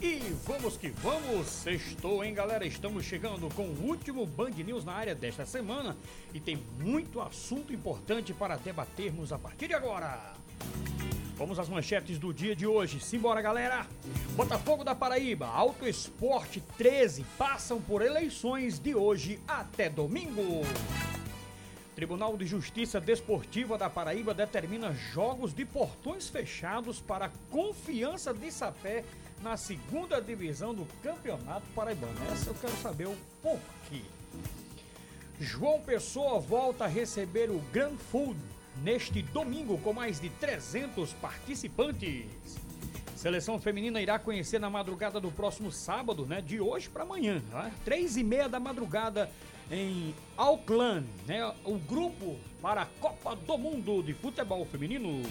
E vamos que vamos! Sextou, hein, galera? Estamos chegando com o último Band News na área desta semana e tem muito assunto importante para debatermos a partir de agora. Vamos às manchetes do dia de hoje. Simbora, galera! Botafogo da Paraíba, Auto Esporte 13 passam por eleições de hoje até domingo. Tribunal de Justiça Desportiva da Paraíba determina jogos de portões fechados para confiança de Sapé na segunda divisão do Campeonato Paraibano. Essa eu quero saber o porquê. João Pessoa volta a receber o Grand Food neste domingo com mais de 300 participantes. Seleção feminina irá conhecer na madrugada do próximo sábado, né? De hoje para amanhã, né? Três e meia da madrugada em Auckland, né? O grupo para a Copa do Mundo de Futebol Feminino.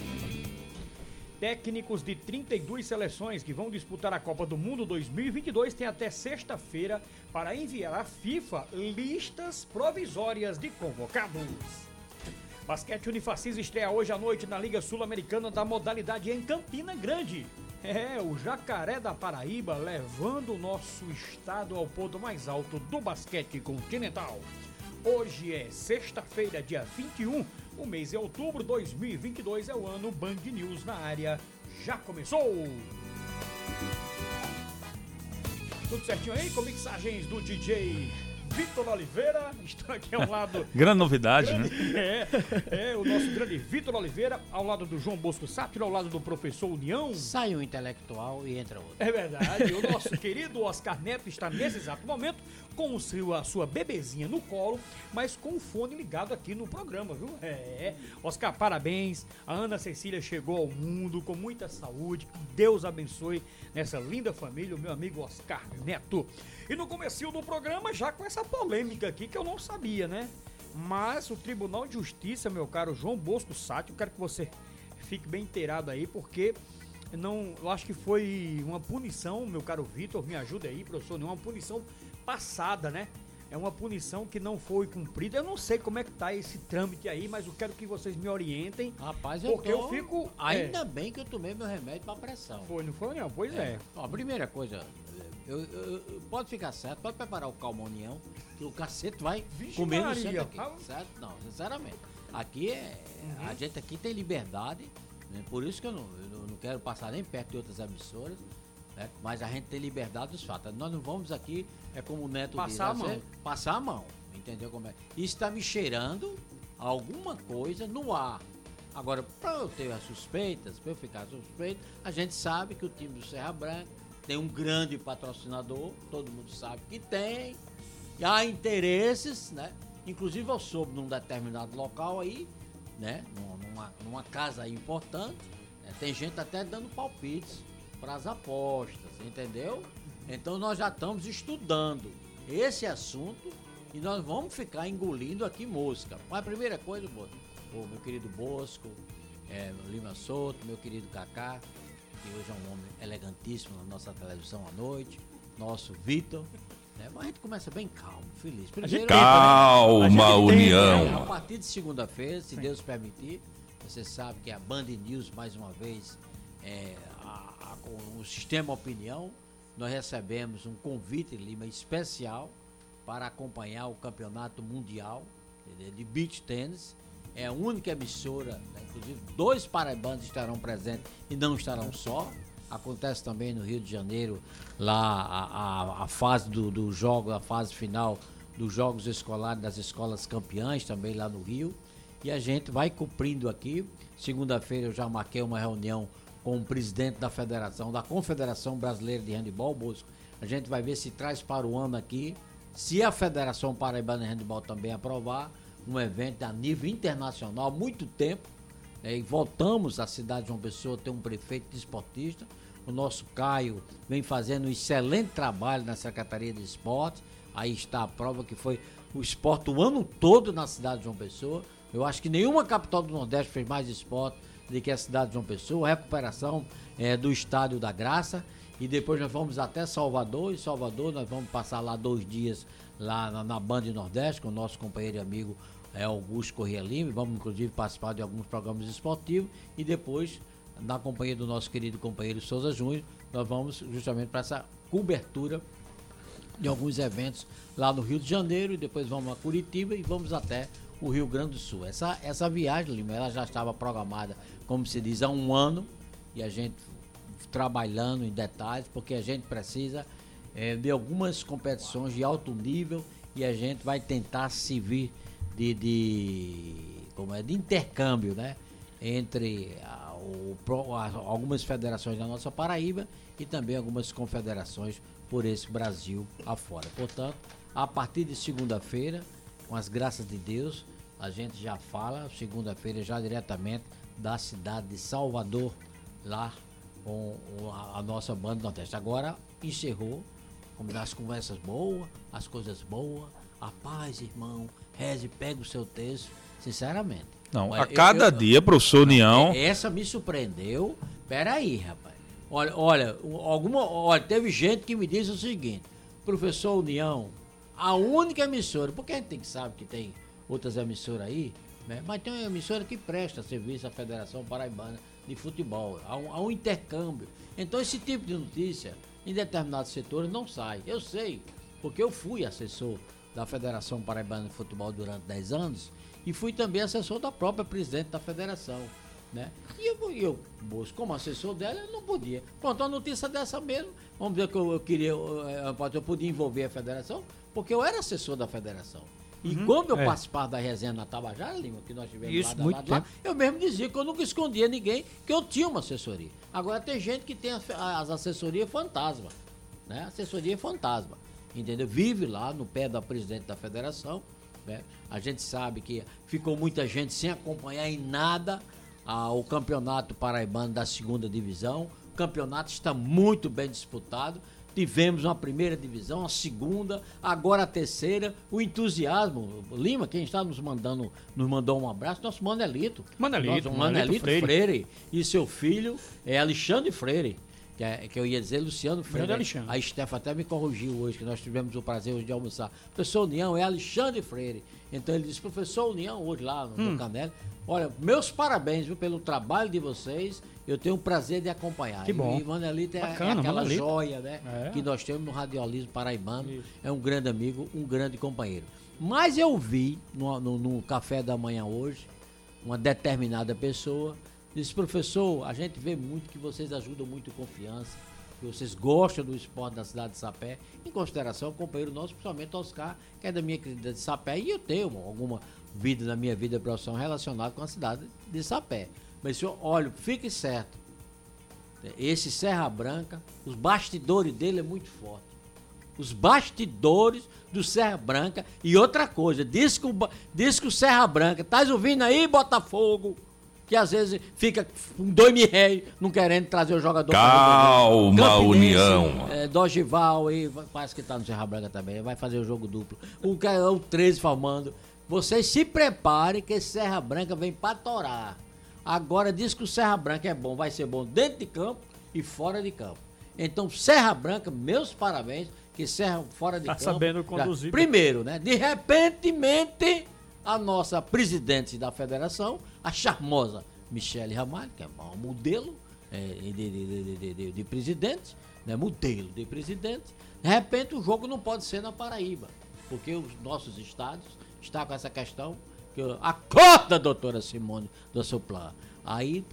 Técnicos de 32 seleções que vão disputar a Copa do Mundo 2022 têm até sexta-feira para enviar à FIFA listas provisórias de convocados. Basquete Unifacis estreia hoje à noite na Liga Sul-Americana da modalidade em Campina Grande. É, o Jacaré da Paraíba levando o nosso estado ao ponto mais alto do basquete continental. Hoje é sexta-feira, dia 21, o mês é outubro 2022, é o ano Band News na área. Já começou! Tudo certinho aí com mixagens do DJ Vitor Oliveira, está aqui ao lado. grande novidade, grande, né? É, é, o nosso grande Vitor Oliveira, ao lado do João Bosco Sátiro, ao lado do professor União. Sai um intelectual e entra outro. É verdade. O nosso querido Oscar Neto está nesse exato momento com o seu, a sua bebezinha no colo, mas com o fone ligado aqui no programa, viu? É. Oscar, parabéns. A Ana Cecília chegou ao mundo com muita saúde. Que Deus abençoe nessa linda família, o meu amigo Oscar Neto. E no começo do programa, já com essa polêmica aqui que eu não sabia, né? Mas o Tribunal de Justiça, meu caro João Bosco Sátio, eu quero que você fique bem inteirado aí, porque não, eu acho que foi uma punição, meu caro Vitor, me ajuda aí, professor, uma punição passada, né? É uma punição que não foi cumprida. Eu não sei como é que tá esse trâmite aí, mas eu quero que vocês me orientem. Rapaz, eu porque tô... eu fico. Ainda é. bem que eu tomei meu remédio pra pressão. Foi, não foi, não? Pois é. Ó, a primeira coisa, eu, eu- pode ficar certo, pode preparar o calmonião, que o cacete vai Vixe comer no centro aqui. Certo? Não, sinceramente. Aqui é. A gente aqui tem liberdade, né? por isso que eu não, eu não- quero passar nem perto de outras emissoras. né? Mas a gente tem liberdade dos fatos. Nós não vamos aqui, é como o Neto Passar diz, a né? mão. passar a mão. Entendeu como é? Isso está me cheirando alguma coisa no ar. Agora, para eu ter as suspeitas, para eu ficar suspeito, a gente sabe que o time do Serra Branca tem um grande patrocinador, todo mundo sabe que tem. E há interesses, né? Inclusive eu soube num determinado local aí, né? Numa, numa, casa aí importante, né? tem gente até dando palpites para as apostas, entendeu? Então nós já estamos estudando esse assunto e nós vamos ficar engolindo aqui mosca. Mas a primeira coisa, meu querido Bosco, é, Lima Souto, meu querido Kaká, que hoje é um homem elegantíssimo na nossa televisão à noite, nosso Vitor. Né? Mas a gente começa bem calmo, feliz. Primeiro, Calma, A gente tem, União. a partir de segunda-feira, se Deus permitir, você sabe que a Band News, mais uma vez, é, a- a- com o Sistema Opinião, nós recebemos um convite, Lima, especial para acompanhar o Campeonato Mundial de- de Beach Tennis. É a única emissora, né, inclusive dois paraibanos estarão presentes e não estarão só. Acontece também no Rio de Janeiro, lá a, a- a fase do, do jogo, a fase final dos Jogos Escolares das Escolas Campeãs, também lá no Rio. E a gente vai cumprindo aqui. Segunda-feira eu já marquei uma reunião com o presidente da Federação, da Confederação Brasileira de Handebol, Bosco. A gente vai ver se traz para o ano aqui, se a Federação Paraibana de Handebol também aprovar, um evento a nível internacional, há muito tempo. né, e voltamos à cidade de João Pessoa ter um prefeito desportista. O nosso Caio vem fazendo um excelente trabalho na Secretaria de Esporte. Aí está a prova que foi o esporte o ano todo na cidade de João Pessoa. Eu acho que nenhuma capital do Nordeste fez mais esporte do que a cidade de João Pessoa. Recuperação eh, do Estádio da Graça. E depois nós vamos até Salvador. Em Salvador nós vamos passar lá dois dias lá na, na Nordeste com o nosso companheiro e amigo é, Augusto Corrêa Lima. Vamos inclusive participar de alguns programas esportivos. E depois, na companhia do nosso querido companheiro Souza Júnior, nós vamos justamente para essa cobertura de alguns eventos lá no Rio de Janeiro e depois vamos a Curitiba e vamos até o Rio Grande do Sul. Essa, essa viagem, Lima, ela já estava programada, como se diz, há um ano e a gente trabalhando em detalhes, porque a gente precisa é, de algumas competições de alto nível e a gente vai tentar se vir de, de como é, de intercâmbio, né? Entre a, o, a, algumas federações da nossa Paraíba e também algumas confederações por esse Brasil afora. Portanto, a partir de segunda-feira, com as graças de Deus, a gente já fala, segunda-feira, já diretamente da cidade de Salvador, lá com a, nossa banda Nordeste. Agora encerrou, como as conversas boas, as coisas boas, a paz, irmão, reze, pega o seu texto, sinceramente. Não, a cada eu, dia, professor União. Essa me surpreendeu. Peraí, rapaz. Olha, olha, alguma, olha, teve gente que me disse o seguinte, professor União, a única emissora, porque a gente tem que saber que tem outras emissoras aí, né? mas tem uma emissora que presta serviço à Federação Paraibana de Futebol, há um, há um intercâmbio. Então esse tipo de notícia, em determinados setores, não sai. Eu sei, porque eu fui assessor da Federação Paraibana de Futebol durante 10 anos e fui também assessor da própria presidente da federação. Né? E eu, eu, como assessor dela, eu não podia. Pronto, uma notícia dessa mesmo, vamos dizer que eu, eu queria, eu, eu podia envolver a federação, porque eu era assessor da federação. E uhum, quando eu é. participava da resenha na Tabajara, Lima, que nós tivemos Isso, lá, lá, lá, eu mesmo dizia que eu nunca escondia ninguém, que eu tinha uma assessoria. Agora tem gente que tem as, as assessorias fantasma, né? Assessoria fantasma, entendeu? Vive lá no pé da presidente da federação, né? A gente sabe que ficou muita gente sem acompanhar em nada ah, o campeonato paraibano da segunda divisão. O campeonato está muito bem disputado. Tivemos uma primeira divisão, uma segunda, agora a terceira. O entusiasmo. Lima, quem está nos mandando, nos mandou um abraço, nosso Manelito. Manelito, nosso Manelito, Manelito Freire. Freire. E seu filho é Alexandre Freire. Que, é, que, eu ia dizer Luciano Freire. Alexandre. A Estefa até me corrigiu hoje, que nós tivemos o prazer hoje de almoçar. Professor União é Alexandre Freire. Então ele disse, professor União, hoje lá no, hum. Canela, olha, meus parabéns viu, pelo trabalho de vocês eu tenho o prazer de acompanhar. Que bom. E Manelito é, Bacana, é aquela Manelito. joia né, é. que nós temos no radiolismo paraibano. Isso. É um grande amigo, um grande companheiro. Mas eu vi no, no, no café da manhã hoje, uma determinada pessoa disse, professor, a gente vê muito que vocês ajudam muito confiança, que vocês gostam do esporte da cidade de Sapé, em consideração o companheiro nosso, principalmente Oscar, que é da minha querida de Sapé, e eu tenho alguma vida na minha vida profissional relacionada com a cidade de Sapé. Mas, senhor, olha, fique certo. Esse Serra Branca, os bastidores dele é muito forte. Os bastidores do Serra Branca. E outra coisa, diz que o, diz que o Serra Branca, tá ouvindo aí, Botafogo? Que às vezes fica com dois mil réis não querendo trazer o jogador Calma, União. É, Dogival e parece que tá no Serra Branca também, vai fazer o jogo duplo. O, o 13 formando. Vocês se preparem que esse Serra Branca vem pra torar. Agora diz que o Serra Branca é bom, vai ser bom dentro de campo e fora de campo. Então, Serra Branca, meus parabéns, que Serra fora de tá campo. sabendo conduzir. Já, primeiro, né? De repentemente, a nossa presidente da federação, a charmosa Michele Ramalho, que é um modelo é, de, de, de, de, presidente, né? modelo de presidente. De repente, o jogo não pode ser na Paraíba, porque os nossos estados estão com essa questão Acorda, doutora Simone do Soplar. Aí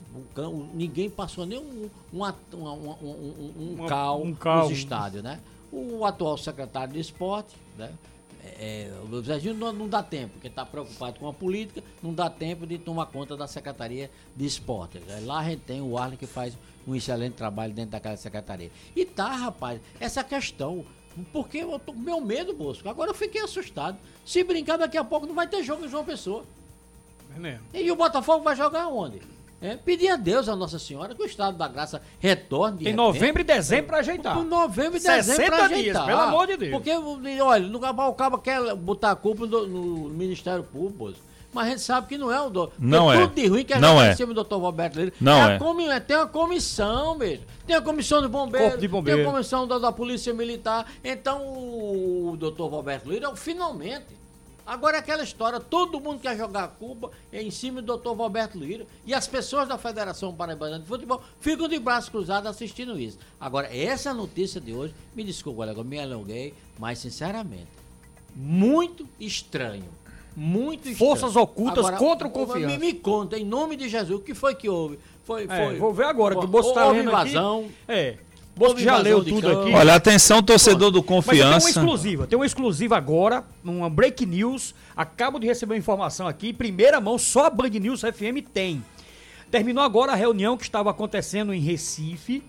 ninguém passou nem um, um, um, um, um cal, um cal nos estádios, né? O atual secretário de esporte, né? É, é o Zezinho não, não, dá tempo, porque está preocupado com a política, não dá tempo de tomar conta da Secretaria de Esporte. Lá a gente tem o Arlen que faz um excelente trabalho dentro daquela secretaria. E tá, rapaz, essa questão porque eu tô com meu medo, Bosco. Agora eu fiquei assustado. Se brincar, daqui a pouco não vai ter jogo em João Pessoa. É e o Botafogo vai jogar onde? É, pedir a Deus, a Nossa Senhora, que o Estado da Graça retorne. De Tem novembro e dezembro para ajeitar. Novembro e dezembro para ajeitar. Dias, pelo amor de Deus. Porque, olha, no, o Cabo quer botar a culpa no, no Ministério Público, mas a gente sabe que não é o doutor. Não é. Tudo de ruim que a gente não é. cima do doutor Roberto Lira. Não é. é. Comi, tem uma comissão mesmo. Tem a comissão do bombeiro, de bombeiro. tem a comissão da, da Polícia Militar. Então o doutor Roberto Lira, finalmente, Agora é aquela história, todo mundo quer jogar a culpa em cima do doutor Roberto Lira e as pessoas da Federação Paraibana de Futebol ficam de braços cruzados assistindo isso. Agora, essa notícia de hoje, me desculpa, eu me alonguei, mas sinceramente, muito estranho. Muito estranho. Forças ocultas contra o confiança. Me, me conta, em nome de Jesus, o que foi que houve? Foi, É, foi, vou ver agora, que o Bolso tá houve lendo aqui. invasão. É. Bosco já leu tudo campo. aqui. Olha, atenção, torcedor do Mas eu tenho uma Confiança. exclusiva, tem uma exclusiva agora, uma break news. Acabo de receber uma informação aqui, em primeira mão, só a Band News FM tem. Terminou agora a reunião que estava acontecendo em Recife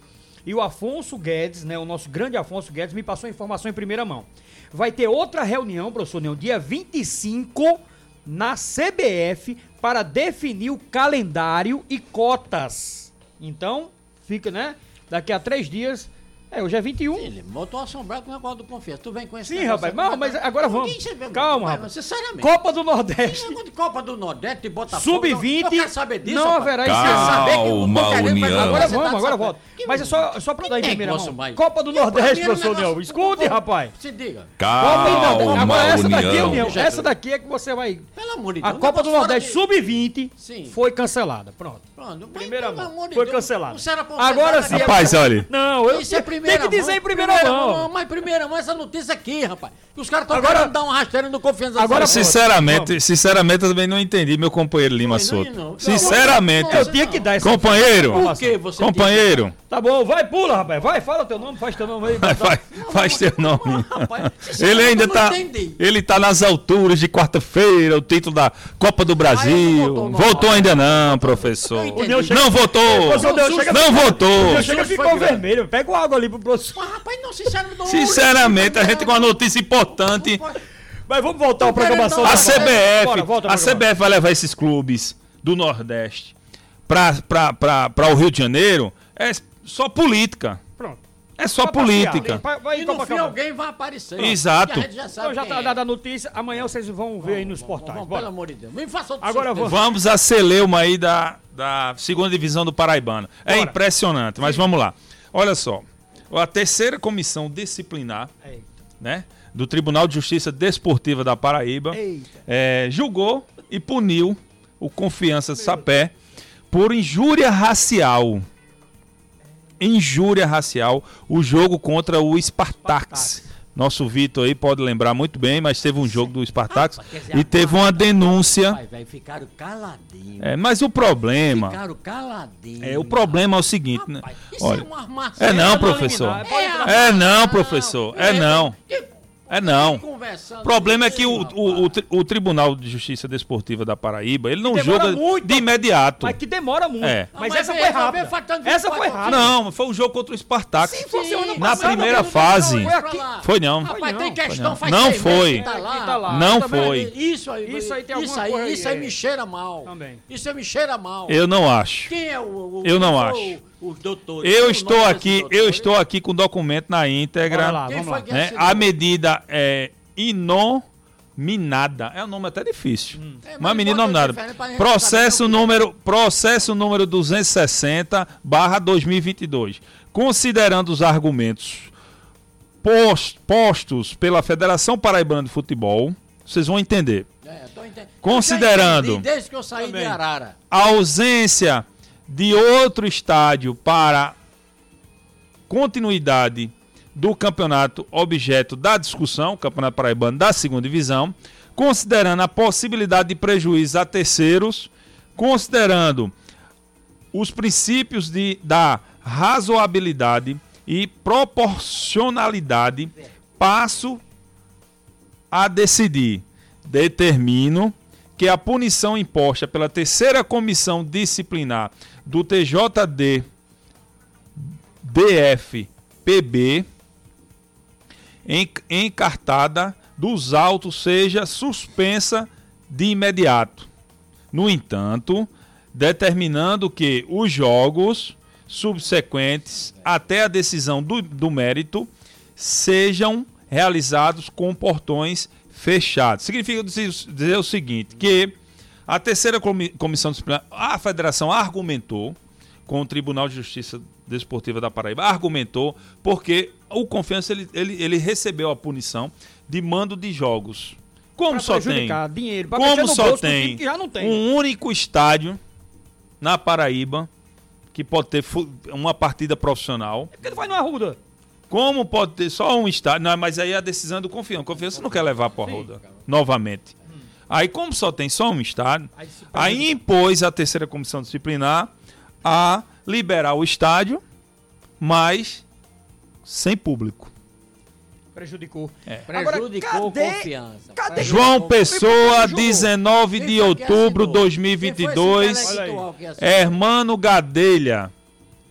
e o Afonso Guedes, né, o nosso grande Afonso Guedes, me passou a informação em primeira mão. Vai ter outra reunião, professor Neão, dia 25 na CBF para definir o calendário e cotas. Então, fica, né? Daqui a três dias. É, hoje é 21. Ele botou assombrado com o negócio do confiança. Tu vem com esse Sim, rapaz. Não, mas agora vamos. Ninguém Calma, Mas, rapaz. Sinceramente. Copa do Nordeste. de Copa do Nordeste, Botafogo. Sub-20. Eu quero saber disso. Não haverá Eu quero saber que eu Calma, tô mas União. Agora vamos, agora volta. Mas é só, só pra dar em primeira mão. mais- Copa do Nordeste, é professor Neil. Escute, rapaz. Se diga. Copa do Nordeste. Calma, Agora essa daqui, União. União. Essa daqui é que você vai. Pelo amor de A Deus. Copa do Nordeste fora Sub-20 Sim. foi cancelada. Pronto. mas, Primeira mão. Foi cancelada. Agora sim. Rapaz, olha. Não, eu É tem primeira que dizer mão. em primeira mão. Mas primeira mão, essa notícia aqui, rapaz. Que os caras estão Agora- querendo dar uma rasteira no confiança. Agora, Sinceramente, sinceramente, eu também não entendi, meu companheiro Lima Não, não, Souto. não. Sinceramente. Eu tinha que dar essa Companheiro, Por que você companheiro, Tá bom, vai, pula, rapaz. Vai, fala teu nome, faz teu nome aí. vai, vai, faz teu nome. Rapaz, Ele ainda eu não tá, entendi. ele tá nas alturas de quarta-feira, o título da Copa do Brasil. não votou, não. Votou ainda não, professor. Chega- Não votou. Chega- Não votou. Eu chega Foi ficou vermelho. Pega o água ali pro professor. Mas, rapaz, não, sinceramente. Sinceramente, a gente com uma notícia importante. Mas vamos voltar à programação. A CBF, Bora, volta a. CBF vai levar esses clubes do Nordeste para o Rio de Janeiro. É só política. Pronto. É só Vai política. Vai, vai E no fim alguém vai aparecer. Exato. Gente já sabe Então já tá é. dada a notícia. Amanhã vocês vão ver aí nos portais. Vamos, pelo amor de Deus. Me faça Agora surpresa. vamos. Vamos a celeuma aí da, da segunda divisão do Paraibano. É Bora. impressionante, mas vamos lá. Olha só. A terceira comissão disciplinar Eita. né, do Tribunal de Justiça Desportiva da Paraíba é, julgou e puniu o Confiança Sapé por injúria racial. Injúria racial, o jogo contra o Spartax. Nosso Vitor aí pode lembrar muito bem, mas teve um jogo do quer dizer, e teve uma denúncia. Ficaram caladinhos. É, mas o problema, Ficaram caladinhos. é, o problema é o seguinte, né? Rapaz, isso Olha, é uma armação. é não, professor. entrar. É não, professor. É não. É não. O problema é que o, o, o, o Tribunal de Justiça Desportiva da Paraíba, ele não joga muito de imediato. Mas que demora muito. É. Mas, Não, mas essa vem, foi rápida. Essa foi 24 rápida. Não, foi um jogo contra o Spartax. Se fosse ano Na primeira não, fase. Foi. Foi não. Rapaz, Foi tem não, questão, não. faz Não foi. que Tá lá. Que tá lá. Não foi. Isso aí, Isso aí tem isso alguma aí, coisa isso aí, é. me cheira mal. Também. Isso aí me cheira mal. Eu não acho. Quem é o, o Eu não acho. Os doutores? Eu é estou aqui, eu estou aqui com o documento na íntegra. lá, vamos foi lá. né? A medida é inominada. É um nome até difícil. É, mas Uma menina nominada. gente Processo é. número, processo número 260 barra 2022. Considerando os argumentos pos- postos pela Federação Paraibana de Futebol, vocês vão entender. É, tô entendendo. Considerando- entendi Desde que eu saí Também. de Arara. a ausência de outro estádio para continuidade do campeonato objeto da discussão, Campeonato Paraibano da segunda divisão, considerando a possibilidade de prejuízo a terceiros, considerando os princípios de, da razoabilidade e proporcionalidade, passo a decidir. Determino que a punição imposta pela terceira comissão disciplinar do TJD DFPB en- encartada dos autos seja suspensa de imediato. No entanto, determinando que os jogos subsequentes até a decisão do, do mérito sejam realizados com portões fechados. Significa dizer, o seguinte, que a terceira comi- comissão disciplinar, a federação argumentou com o Tribunal de Justiça Desportiva da Paraíba, argumentou porque o Confiança ele, ele, ele recebeu a punição de mando de jogos. Como só tem? dinheiro, Como só tem time que já não tem. um único estádio na Paraíba que pode ter uma partida profissional? Por que não vai no Arruda? Como pode ter só um estádio? Não, mas aí é a decisão do Confiança. Confiança não quer levar para Arruda novamente. Aí, como só tem só um estádio, Aí impôs a terceira comissão disciplinar a liberar o estádio, mas sem público. Prejudicou. É. Prejudicou cadê- confiança. cadê- João. Pessoa, jogou? 19 Quem de que outubro de assinou? 2022. Quem foi esse Olha aí. intelectual que assinou? Hermano Gadelha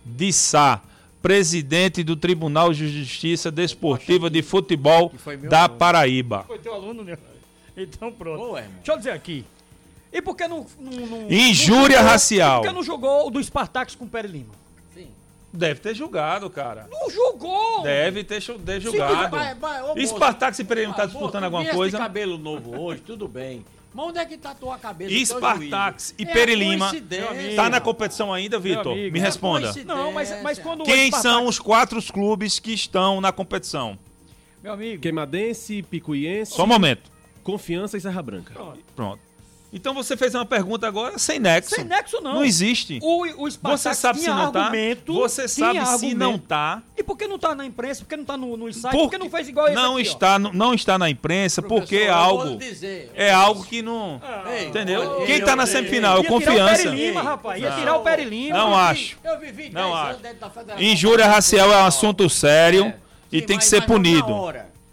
de Sá, presidente do Tribunal de Justiça Desportiva de Futebol da aluno. Paraíba. Foi teu aluno, né? Então pronto. Irmão. Deixa eu dizer aqui. E por que não. não, não Injúria não jogou- racial. Por que não jogou o do Spartax com o Pere Lima? Sim. Deve ter julgado, cara. Não jogou! Deve ter, Sim, julgado. Vai, vai, ô, se Pereira não tá Ah, disputando alguma coisa? cabelo novo hoje, tudo bem. Mas onde é que tá a tua cabeça? E Spartax juízo? e É a Pere Lima coincidência. Tá na competição ainda, Vitor? Me é responda. coincidência. Não, mas, mas quando Quem Spartax- são os quatro clubes que estão na competição? Meu amigo. Queimadense, Picuiense, Só um momento. Confiança e Serra Branca. Pronto. Então você fez uma pergunta agora sem nexo. Sem nexo, não. Não existe. O, o Spartax Você sabe se não tá? Você sabe tinha se não tá? E por que não tá na imprensa? Por que não tá no, no site? Por Por que não fez igual esse não aqui, está, no- não está na imprensa porque é eu algo dizer. é algo que não, Ei, entendeu? Quem eu- tá na eu- semifinal, é o Ia tirar o confiança. Lima, rapaz. Ia Não. tirar o Lima. Não Eu acho. Eu vivi 10 Não anos acho. dentro da federação. Injúria racial é um assunto sério É. e tem que ser punido.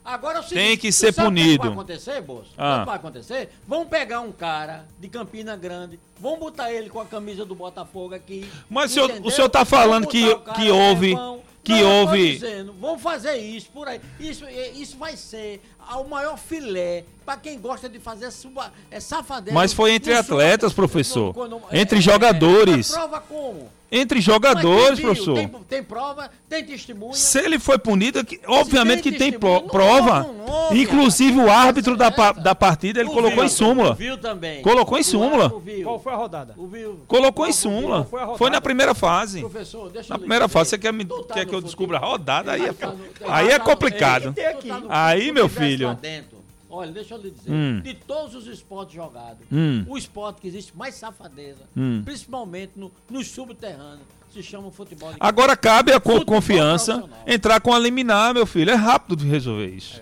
Agora é o seguinte, Tem que ser sabe o que punido. vai acontecer, Bolso? Ah. Que vai acontecer? Vão pegar um cara de Campina Grande, vão botar ele com a camisa do Botafogo aqui. Mas o senhor- o senhor tá falando que- que houve- que Não, houve- dizendo, vão fazer isso por aí. Isso, é- isso vai ser o maior filé para quem gosta de fazer suba, é, safadeza. Mas foi entre suba- atletas, professor. quando- Entre jogadores. a prova como? Entre jogadores, professor. Tem, tem prova, tem testemunha. Se ele foi punido, que- obviamente que tem pro- não prova. houve, não houve, Inclusive o árbitro da, da partida, ele O colocou em Viu, súmula. O Viu também. Colocou em súmula. Qual foi a rodada? O Viu. Colocou em súmula. foi? Foi na primeira fase. Professor, deixa Na primeira dizer, fase, você quer, me- tá quer que eu descubra a rodada? Aí é, tá aí é tá complicado. Tem Aí, meu filho. Lá dentro. Olha, deixa eu lhe dizer. Hum. De todos os esportes jogados, Hum. o esporte que existe mais safadeza, Hum. principalmente no, nos subterrâneos, se chama futebol de Agora cabe a co- Futebol confiança entrar com a liminar, meu filho. É rápido de resolver isso.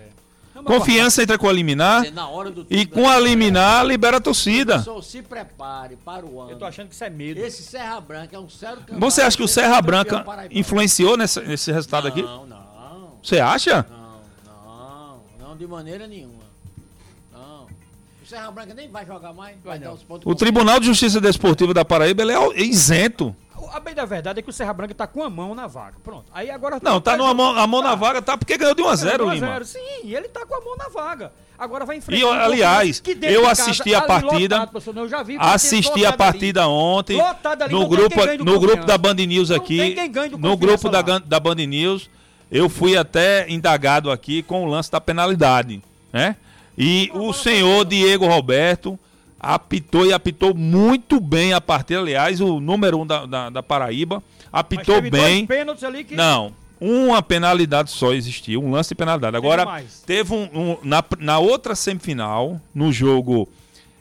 Confiança entra com a liminar dizer, na hora do e com a liminar libera a torcida. Professor, se prepare para o ano. Eu tô achando que isso é medo. Esse Serra Branca é um sério Você acha que o Serra Branca influenciou nessa- nesse resultado aqui? Não, não, Você acha? não, não, não de maneira nenhuma. Não. O Serra Branca nem vai jogar mais, vai, dar os pontos. O Tribunal de Justiça Desportiva da Paraíba ele é isento. A bem da verdade é que o Serra Branca tá com a mão na vaga. Pronto. Aí agora. Não, tá numa mão, a mão na Tá. vaga, tá porque ganhou de 1 a 0 1 a Lima. 0. Sim, ele tá com a mão na vaga. Agora vai E, enfrentar. eu, um aliás, que eu assisti a ali partida, lotado, professor, eu já vi assisti a lotadas ali. partida ontem Lotada ali, no grupo, no grupo da Band News Não aqui, tem quem ganhe do no grupo da, lá. Da Band News, eu fui até indagado aqui com o lance da penalidade, né? E o senhor Diego Roberto apitou e apitou muito bem a partida, aliás, o número um da, da, da Paraíba, apitou bem. que. Não, uma penalidade só existiu, um lance de penalidade. Agora, teve um, um- na, na outra semifinal, no jogo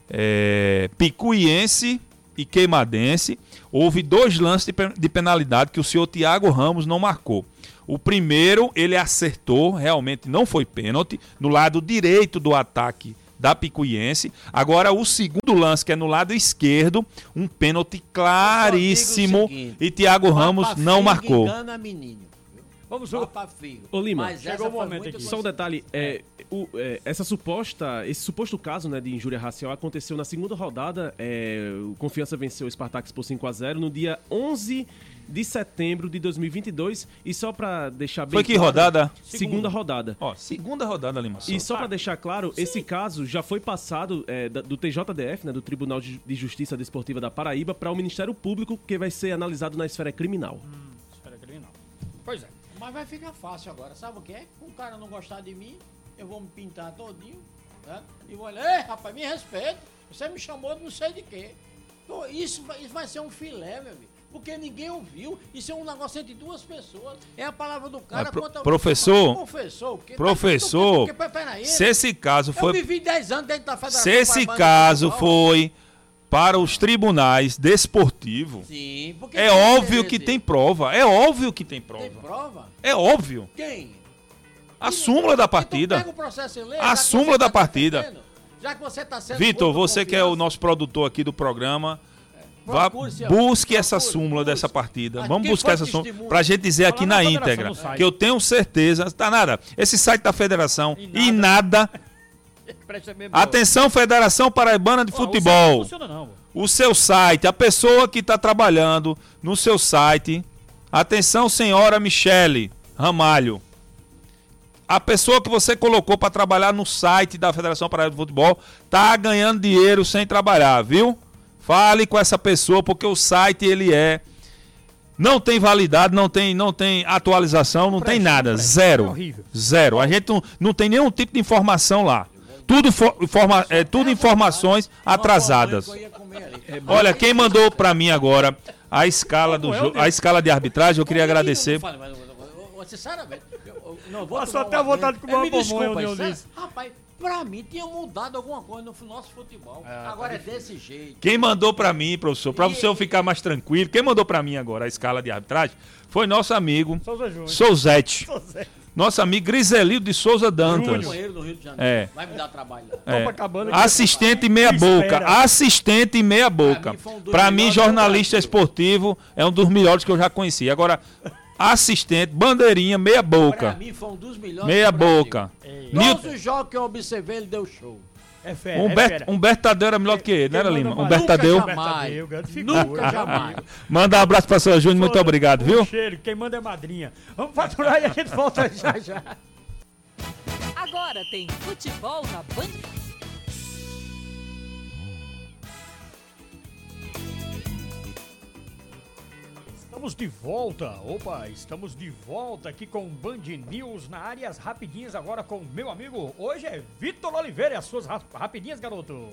é, Picuiense e Queimadense, houve dois lances de, de penalidade que o senhor Thiago Ramos não marcou. O primeiro, ele acertou, realmente não foi pênalti, no lado direito do ataque da Picuiense. Agora, o segundo lance, que é no lado esquerdo, um pênalti claríssimo, seguinte, e Thiago Ramos Papa não marcou. engana? Vamos Figo. Ô, Lima, Mas chegou o momento aqui. Só um detalhe, é, o- é, essa suposta, esse suposto caso né, de injúria racial aconteceu na segunda rodada. é, o Confiança venceu o Spartak por 5 a 0 no dia 11 de setembro de 2022. E só pra deixar bem Foi que claro- rodada? Segunda rodada. Ó, segunda rodada, Lima. E só pra deixar claro, esse caso já foi passado é, do TJDF, né, do Tribunal de Justiça Desportiva da Paraíba, para o Ministério Público, que vai ser analisado na esfera criminal. Espera, criminal. Pois é. Mas vai ficar fácil agora. Sabe o que é? Um cara não gostar de mim, eu vou me pintar todinho, né? E vou olhar, ei, rapaz, me respeita. Você me chamou de não sei de quê. Pô, isso, vai- isso vai ser um filé, meu amigo. Porque ninguém ouviu. Isso é um negócio entre duas pessoas. É a palavra do cara pro- contra o- professor, Professor, o quê? professor, Porque, porque, peraí, Se esse caso eu foi vivi 10 anos dentro da federação. Se esse caso foi para os tribunais desportivos, Sim, porque é óbvio que tem prova. É óbvio que tem Tem prova. prova? É óbvio. Quem? A súmula da Então partida. pega o processo e lê, A que súmula da tá partida. Já que você tá sendo Vitor, você que é o nosso produtor aqui do programa, vá, busque essa súmula dessa partida. Vamos buscar essa súmula estimula? pra gente dizer aqui na íntegra. Que eu tenho certeza, tá nada. Esse site da federação E nada. Atenção, Federação Paraibana de Futebol. Não funciona não. o seu site, a pessoa que está trabalhando no seu site. Atenção, senhora Michele Ramalho. A pessoa que você colocou para trabalhar no site da Federação Paraibana de Futebol tá ganhando dinheiro sem trabalhar, viu? Fale com essa pessoa porque o site ele é não tem validade, não tem, não tem atualização, não tem presta, nada, não presta. zero, É zero. A gente não, não tem nenhum tipo de informação lá. Tudo, fo- informa, é, tudo informações atrasadas. Olha, quem mandou pra mim agora a escala do é, a escala de arbitragem, eu queria agradecer. não Sinceramente, vou Passou até vontade de comer É, uma é- Dionísio. rapaz, pra mim tinha mudado alguma coisa no nosso futebol. tá Agora é desse jeito. Quem mandou pra mim, professor, pra você ficar mais tranquilo, quem mandou pra mim agora a escala de arbitragem foi nosso amigo Souza Júnior. Souzete. Nosso amigo Griselio de Souza Dantas. Júnior. É. Vai me dar trabalho lá. É. Copacabana, Assistente meia boca. Assistente meia boca. Pra mim um Pra mim, jornalista esportivo é um dos melhores que eu já conheci. Agora, assistente, bandeirinha, meia Pra boca. mim foi um dos melhores Meia boca. Ei. Todos Nilton, os jogos que eu observei, ele deu show. É fera, é Humberto, fera. Humberto Tadeu era melhor do que ele, não era Quem Lima? Humberto? Tadeu. Nunca jamais. Figura. Nunca, jamais. Manda um abraço pra sua Júnior, muito obrigado, viu? Cheiro, quem manda é madrinha. Vamos faturar e a gente volta já já. Agora tem futebol na Band. Estamos de volta. Opa, estamos de volta aqui com Band News na área. As rapidinhas agora com meu amigo. Hoje é Vitor Oliveira e as suas ra- rapidinhas, garoto.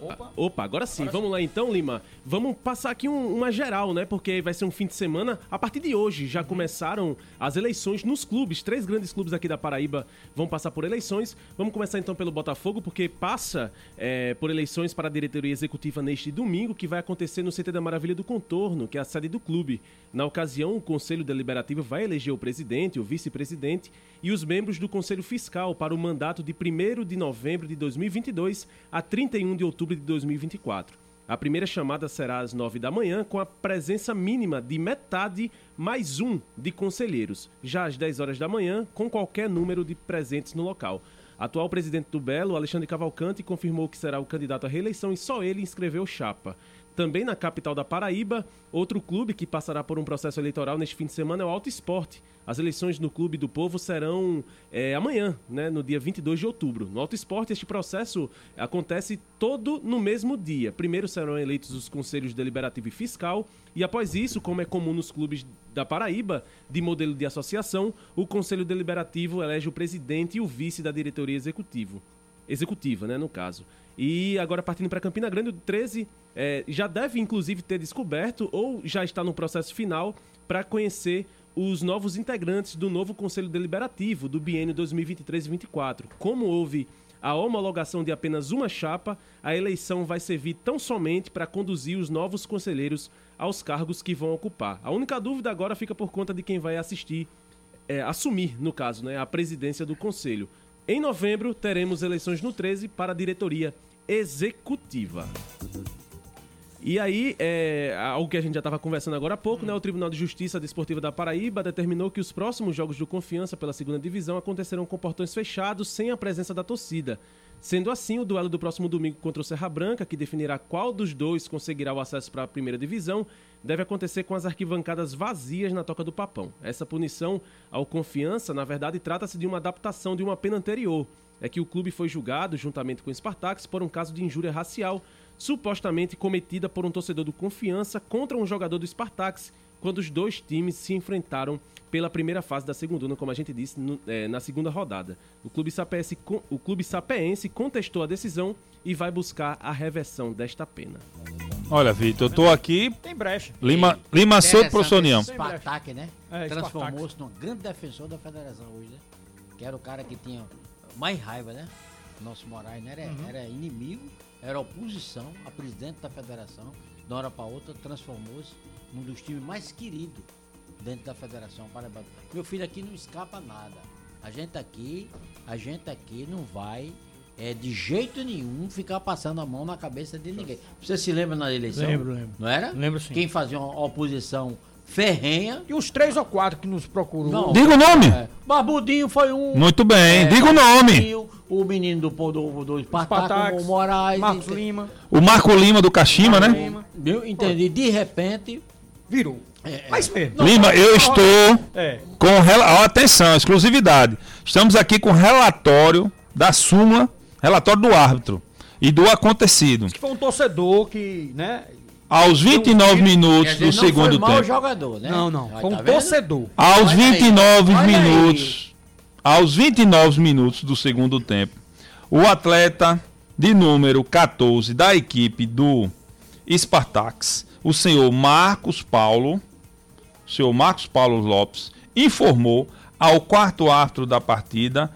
Opa. Opa, agora sim. Agora Vamos lá então, Lima. Vamos passar aqui um- uma geral, né? Porque vai ser um fim de semana. A partir de hoje já começaram as eleições nos clubes. Três grandes clubes aqui da Paraíba vão passar por eleições. Vamos começar então pelo Botafogo, porque passa é, por eleições para a diretoria executiva neste domingo, que vai acontecer no CT da Maravilha do Contorno, que é a sede do clube. Na ocasião, o Conselho Deliberativo vai eleger o presidente, o vice-presidente e os membros do Conselho Fiscal para o mandato de 1 de novembro de 2022 a 31 de outubro de 2024. A primeira chamada será às 9 da manhã, com a presença mínima de metade mais um de conselheiros, já às 10 horas da manhã, com qualquer número de presentes no local. Atual presidente do Belo, Alexandre Cavalcante, confirmou que será o candidato à reeleição e só ele inscreveu chapa. Também na capital da Paraíba, outro clube que passará por um processo eleitoral neste fim de semana é o Alto Esporte. As eleições no Clube do Povo serão é, amanhã, né, no dia 22 de outubro. No Alto Esporte, este processo acontece todo no mesmo dia. Primeiro serão eleitos os conselhos deliberativo e fiscal, e após isso, como é comum nos clubes da Paraíba, de modelo de associação, o Conselho Deliberativo elege o presidente e o vice da diretoria executivo executiva, né, no caso. E agora partindo para Campina Grande, o 13 eh, já deve inclusive ter descoberto ou já está no processo final para conhecer os novos integrantes do novo Conselho Deliberativo do biênio 2023-24. Como houve a homologação de apenas uma chapa, a eleição vai servir tão somente para conduzir os novos conselheiros aos cargos que vão ocupar. A única dúvida agora fica por conta de quem vai assistir é, assumir, no caso, né, a presidência do Conselho. Em novembro, teremos eleições no 13 para a diretoria executiva. E aí, é, algo que a gente já estava conversando agora há pouco, né? O Tribunal de Justiça Desportiva da Paraíba determinou que os próximos jogos do Confiança pela segunda divisão acontecerão com portões fechados, sem a presença da torcida. Sendo assim, o duelo do próximo domingo contra o Serra Branca, que definirá qual dos dois conseguirá o acesso para a primeira divisão, deve acontecer com as arquibancadas vazias na Toca do Papão. Essa punição ao Confiança, na verdade, trata-se de uma adaptação de uma pena anterior. É que o clube foi julgado, juntamente com o Spartax, por um caso de injúria racial, supostamente cometida por um torcedor do Confiança contra um jogador do Spartax, quando os dois times se enfrentaram pela primeira fase da segunda, como a gente disse, no- eh, na segunda rodada. O clube, sapeense, o clube sapeense contestou a decisão e vai buscar a reversão desta pena. Olha, Vitor, eu tô aqui. Tem brecha. Lima, Lima Souto, professor União. Spartak, né? É, Transformou-se num grande defensor da federação hoje, né? Que era o cara que tinha mais raiva, né? Nosso Moraes né? era, Uhum. era inimigo, era oposição a presidente da federação. De uma hora para outra, transformou-se num dos times mais queridos dentro da federação. Paraibana. Meu filho aqui não escapa nada. A gente aqui, a gente aqui não vai é, de jeito nenhum ficar passando a mão na cabeça de ninguém. Você se lembra na eleição? Lembro, lembro. Não era? Lembro sim. Quem fazia uma oposição ferrenha. E os três ou quatro que nos procurou. Não. Diga o nome. É, Barbudinho foi um. Muito bem, É, diga o nome. O menino do, do, do Spartak, o Moraes. Marcos ente- Lima. O Marco Lima do Kashima, né? Lima. Viu? Entendi. De repente. Virou. Mas mesmo. Lima, eu estou É. com. rela- Atenção, exclusividade. Estamos aqui com relatório da súmula, relatório do árbitro e do acontecido. Que foi um torcedor que, né? Aos 29 Quer minutos do segundo tempo. jogador, né? Não, não. Foi um tá torcedor. Aos Olha aí, 29 olha aí. minutos. Aos 29 minutos do segundo tempo, o atleta de número 14 da equipe do Spartax, o senhor Marcos Paulo, o senhor Marcos Paulo Lopes, informou ao quarto árbitro da partida,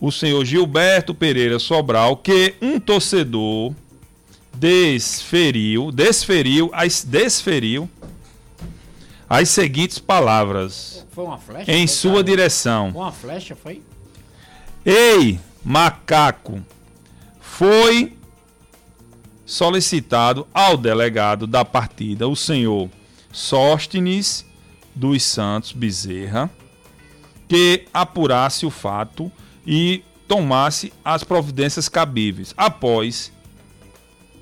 o senhor Gilberto Pereira Sobral, que um torcedor desferiu, desferiu, as, desferiu as seguintes palavras Foi uma flecha? em sua cara? direção. Uma flecha, foi? Ei, macaco, foi solicitado ao delegado da partida, o senhor Sóstenes dos Santos Bezerra, que apurasse o fato e tomasse as providências cabíveis. Após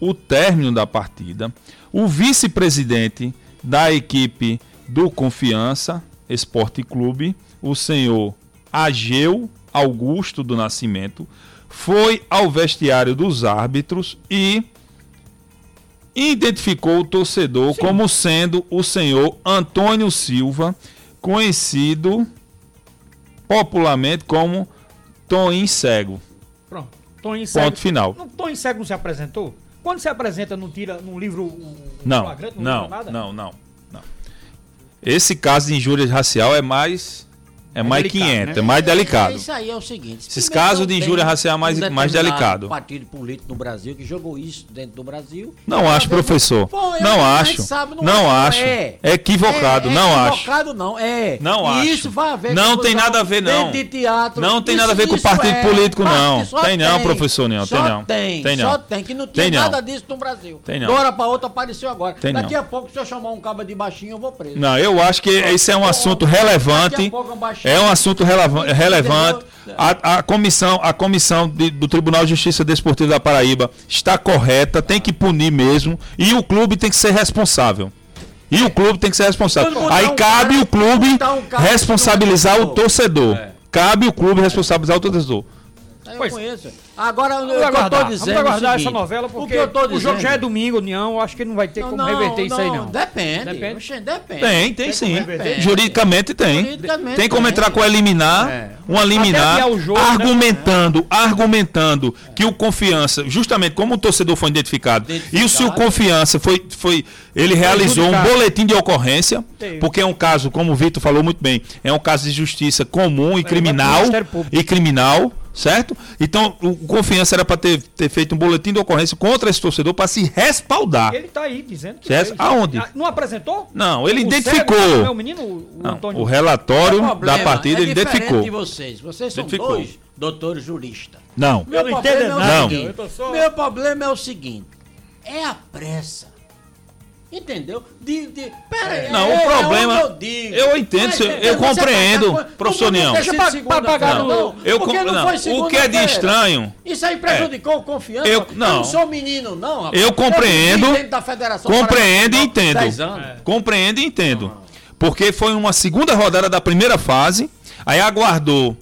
o término da partida, o vice-presidente da equipe do Confiança Esporte Clube, o senhor Ageu Augusto do Nascimento, foi ao vestiário dos árbitros e identificou o torcedor como sendo o senhor Antônio Silva, conhecido popularmente como Toim Cego. Pronto. Toninho Cego. Ponto final. Não, Toninho Cego não se apresentou? Quando se apresenta, não tira num livro. um- Não, flagrante, não, nada? não, não, não. Esse caso de injúria racial é mais é mais delicado, 500, né? é mais É, delicado. isso aí é o seguinte. Esses casos não de injúria racial é mais- um mais delicado. partido político no Brasil que jogou isso dentro do Brasil. Não acho, professor. Pô, Não acho. sabe, Não acho. É. Equivocado, É, é não acho. Equivocado não, é. Não e acho. isso vai haver Não tem nada a ver, não. de teatro. Não tem Isso- nada a ver com isso partido é. político, não. só Tem não, professor, não. Só Tem não. Tem, Tem Só não. tem, que não Tem não. nada disso no Brasil. Tem não. De hora pra outra apareceu agora. Tem Daqui não. a pouco, se eu chamar um cabo de baixinho, eu vou preso. Não, eu acho que esse é um assunto Daqui a relevante. pouco, um baixinho. É um assunto relevante. A, a comissão, a comissão de- do Tribunal de Justiça Desportiva da Paraíba está correta, tem que punir mesmo. E o clube tem que ser responsável. E o clube tem que ser responsável. Aí cabe o clube responsabilizar o torcedor. Cabe o clube responsabilizar o torcedor. Eu Pois. conheço. Agora, eu, Vamos o que eu aguardar, tô dizendo. vamos aguardar é o essa seguinte, novela, o porque que eu tô o jogo dizendo- já é domingo, União. Eu acho que não vai ter Não, como não, reverter isso aí, não. Depende. Depende. Oxe, depende. Tem, tem sim. reverter? Juridicamente tem. Juridicamente Tem como tem. entrar com a liminar, É. uma liminar, o jogo, né? argumentando, argumentando que o confiança, justamente como o torcedor foi identificado, e o seu Identificado. confiança foi, foi ele realizou um boletim de ocorrência, porque é um caso, como o Vitor falou muito bem, é um caso de justiça comum e criminal, Ministério Público. e criminal, certo? Então, o o confiança era para ter, ter feito um boletim de ocorrência contra esse torcedor para se respaldar. Ele tá aí dizendo que Certo? fez. Aonde? Ah, Não apresentou? Não, ele O identificou. Cego, é o menino, o Não, o relatório O da partida é ele identificou. de vocês. Vocês são Identificou. dois doutores juristas. Não. Meu não problema entendo é o nada. seguinte, Eu tô só- Meu problema é o seguinte. É a pressa. Entendeu? De, de, pera aí, Não, é, o problema- É eu, digo. eu entendo, Mas, eu- é, eu você compreendo, tá- professor Nião. deixa pra, pra- pra pagar não, no- não, eu porque com- não, não, o que é de estranho- Isso aí prejudicou o confiança. Eu- não. não sou menino, não, rapaz. Eu compreendo, presidente da Federação compreendo e entendo. há 10 anos. Compreendo e entendo. Porque foi uma segunda rodada da primeira fase, aí aguardou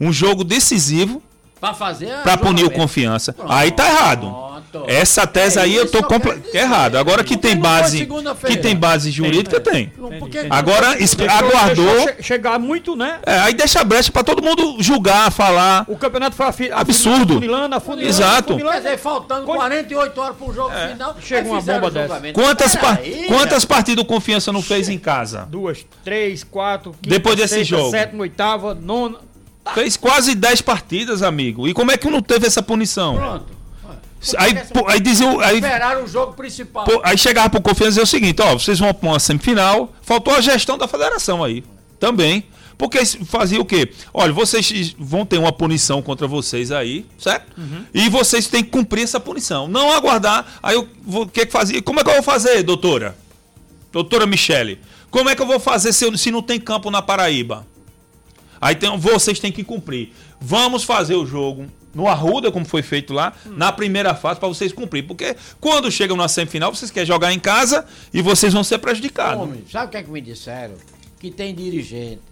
um jogo decisivo Pra fazer. para punir o confiança. Pronto. Aí tá errado. Essa tese É aí eu tô dizer. errado. Agora que tem base, que tem base jurídica tem. Não, porque Agora aguardou, chegar muito, né? é, aí deixa a brecha pra todo mundo julgar, falar. O campeonato foi afi- Absurdo. Exato. afunilando. Quer dizer, faltando Quando- 48 horas pro jogo final. Chega aí uma bomba dessa. Quantas, pa- Peraí, quantas partidas o Confiança não fez em casa? Duas, três, quatro, quinta, Depois desse sexta, jogo. sétima, oitava, nona. Fez quase 10 partidas, amigo. E como é que não teve essa punição? Pronto. Aí, pô, aí dizia, o- aí, o jogo principal. pô, aí chegava pro Confiança e dizia o seguinte, ó, vocês vão pra uma semifinal, faltou a gestão da federação aí, também. Porque fazia o quê? Olha, vocês vão ter uma punição contra vocês aí, certo? E vocês têm que cumprir essa punição. Não aguardar. Aí eu vou- o que que fazia? Como é que eu vou fazer, doutora? Doutora Michele, como é que eu vou fazer se, eu- se não tem campo na Paraíba? Aí tem, vocês têm que cumprir. Vamos fazer o jogo no Arruda, como foi feito lá, na primeira fase, para vocês cumprir. Porque quando chegam na semifinal, vocês querem jogar em casa e vocês vão ser prejudicados. Homem, sabe o que é que me disseram? Que tem dirigente,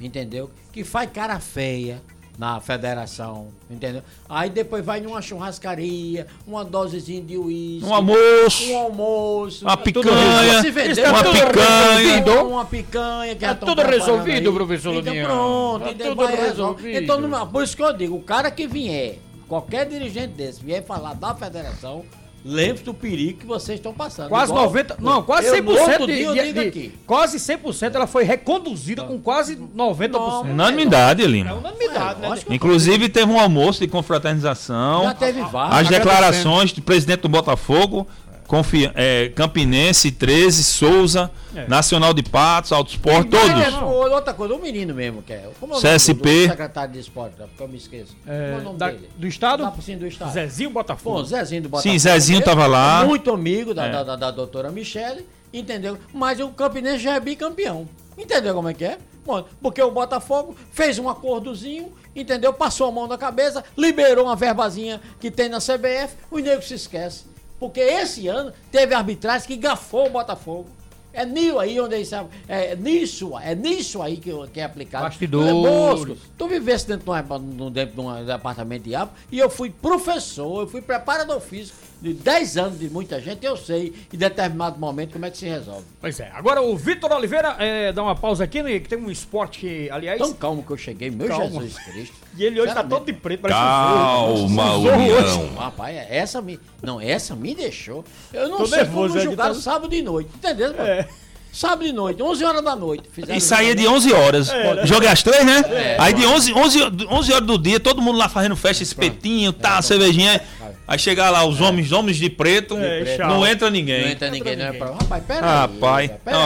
entendeu? Que faz cara feia na federação, entendeu? Aí depois vai numa churrascaria, uma dosezinha de uísque. Um almoço, Um almoço. uma tudo picanha, Se vendeu, uma tudo picanha. resolvido, Uma picanha que Tá tão tudo resolvido, aí. professor Então pronto, Tá tudo resolvido. Então, não- por isso que eu digo, o cara que vier, qualquer dirigente desse, vier falar da federação, lembre-se do perigo que vocês estão passando. Quase Igual- 90, não, quase Eu, 100% no outro de, dia, eu de- de- quase 100% ela foi reconduzida com quase 90%. Unanimidade, É Lima. unanimidade, né? lógico. Inclusive teve um almoço de confraternização. Já teve vários. As declarações do presidente do Botafogo, Confi é, Campinense, 13, Souza, É. Nacional de Patos, Alto Sport, Mas, todos. é, Outra coisa, o menino mesmo que é. Como é o nome CSP. Do, do secretário de esporte, porque eu me esqueço. É, Como é o nome da- dele? do estado? Por cima do estado. Zezinho Botafogo. Bom, Zezinho do Botafogo. Sim, Zezinho mesmo, tava lá. Muito amigo da, É. da, da, da doutora Michele, entendeu? Mas o Campinense já é bicampeão. Entendeu como é que é? Bom, porque o Botafogo fez um acordozinho, entendeu? Passou a mão na cabeça, liberou uma verbazinha que tem na CBF, o nego se esquece. Porque esse ano teve arbitragem que gafou o Botafogo. É nisso aí onde eles sabem. É nisso, é nisso aí que, que é aplicado. Bastidores. É, Bosco, tu vivesse dentro de um, dentro de um departamento de água e eu fui professor, eu fui preparador físico de 10 anos de muita gente, eu sei em determinado momento como é que se resolve. Pois é. Agora o Vitor Oliveira, é, dá uma pausa aqui, né? Que tem um esporte que, aliás. Tão calmo que eu cheguei, meu Calma. Jesus Cristo. e ele hoje tá todo de preto, parece um zorro. Calma, Um. União. Rapaz, essa me. Não, essa me deixou. Eu não Tô sei nervoso, como é, julgaram tá- sábado de noite, entendeu? mano? É. Sábado de noite, 11 horas da noite. E saía de julgamento. 11 horas. É, Joguei às 3, né? É. Aí de 11, 11, 11 horas do dia, todo mundo lá fazendo festa, espetinho, tá, cervejinha. Aí chegar lá os homens, homens de preto, É, não entra Não ninguém. entra ninguém, não é pra. Rapaz, pera Rapaz, aí. Pera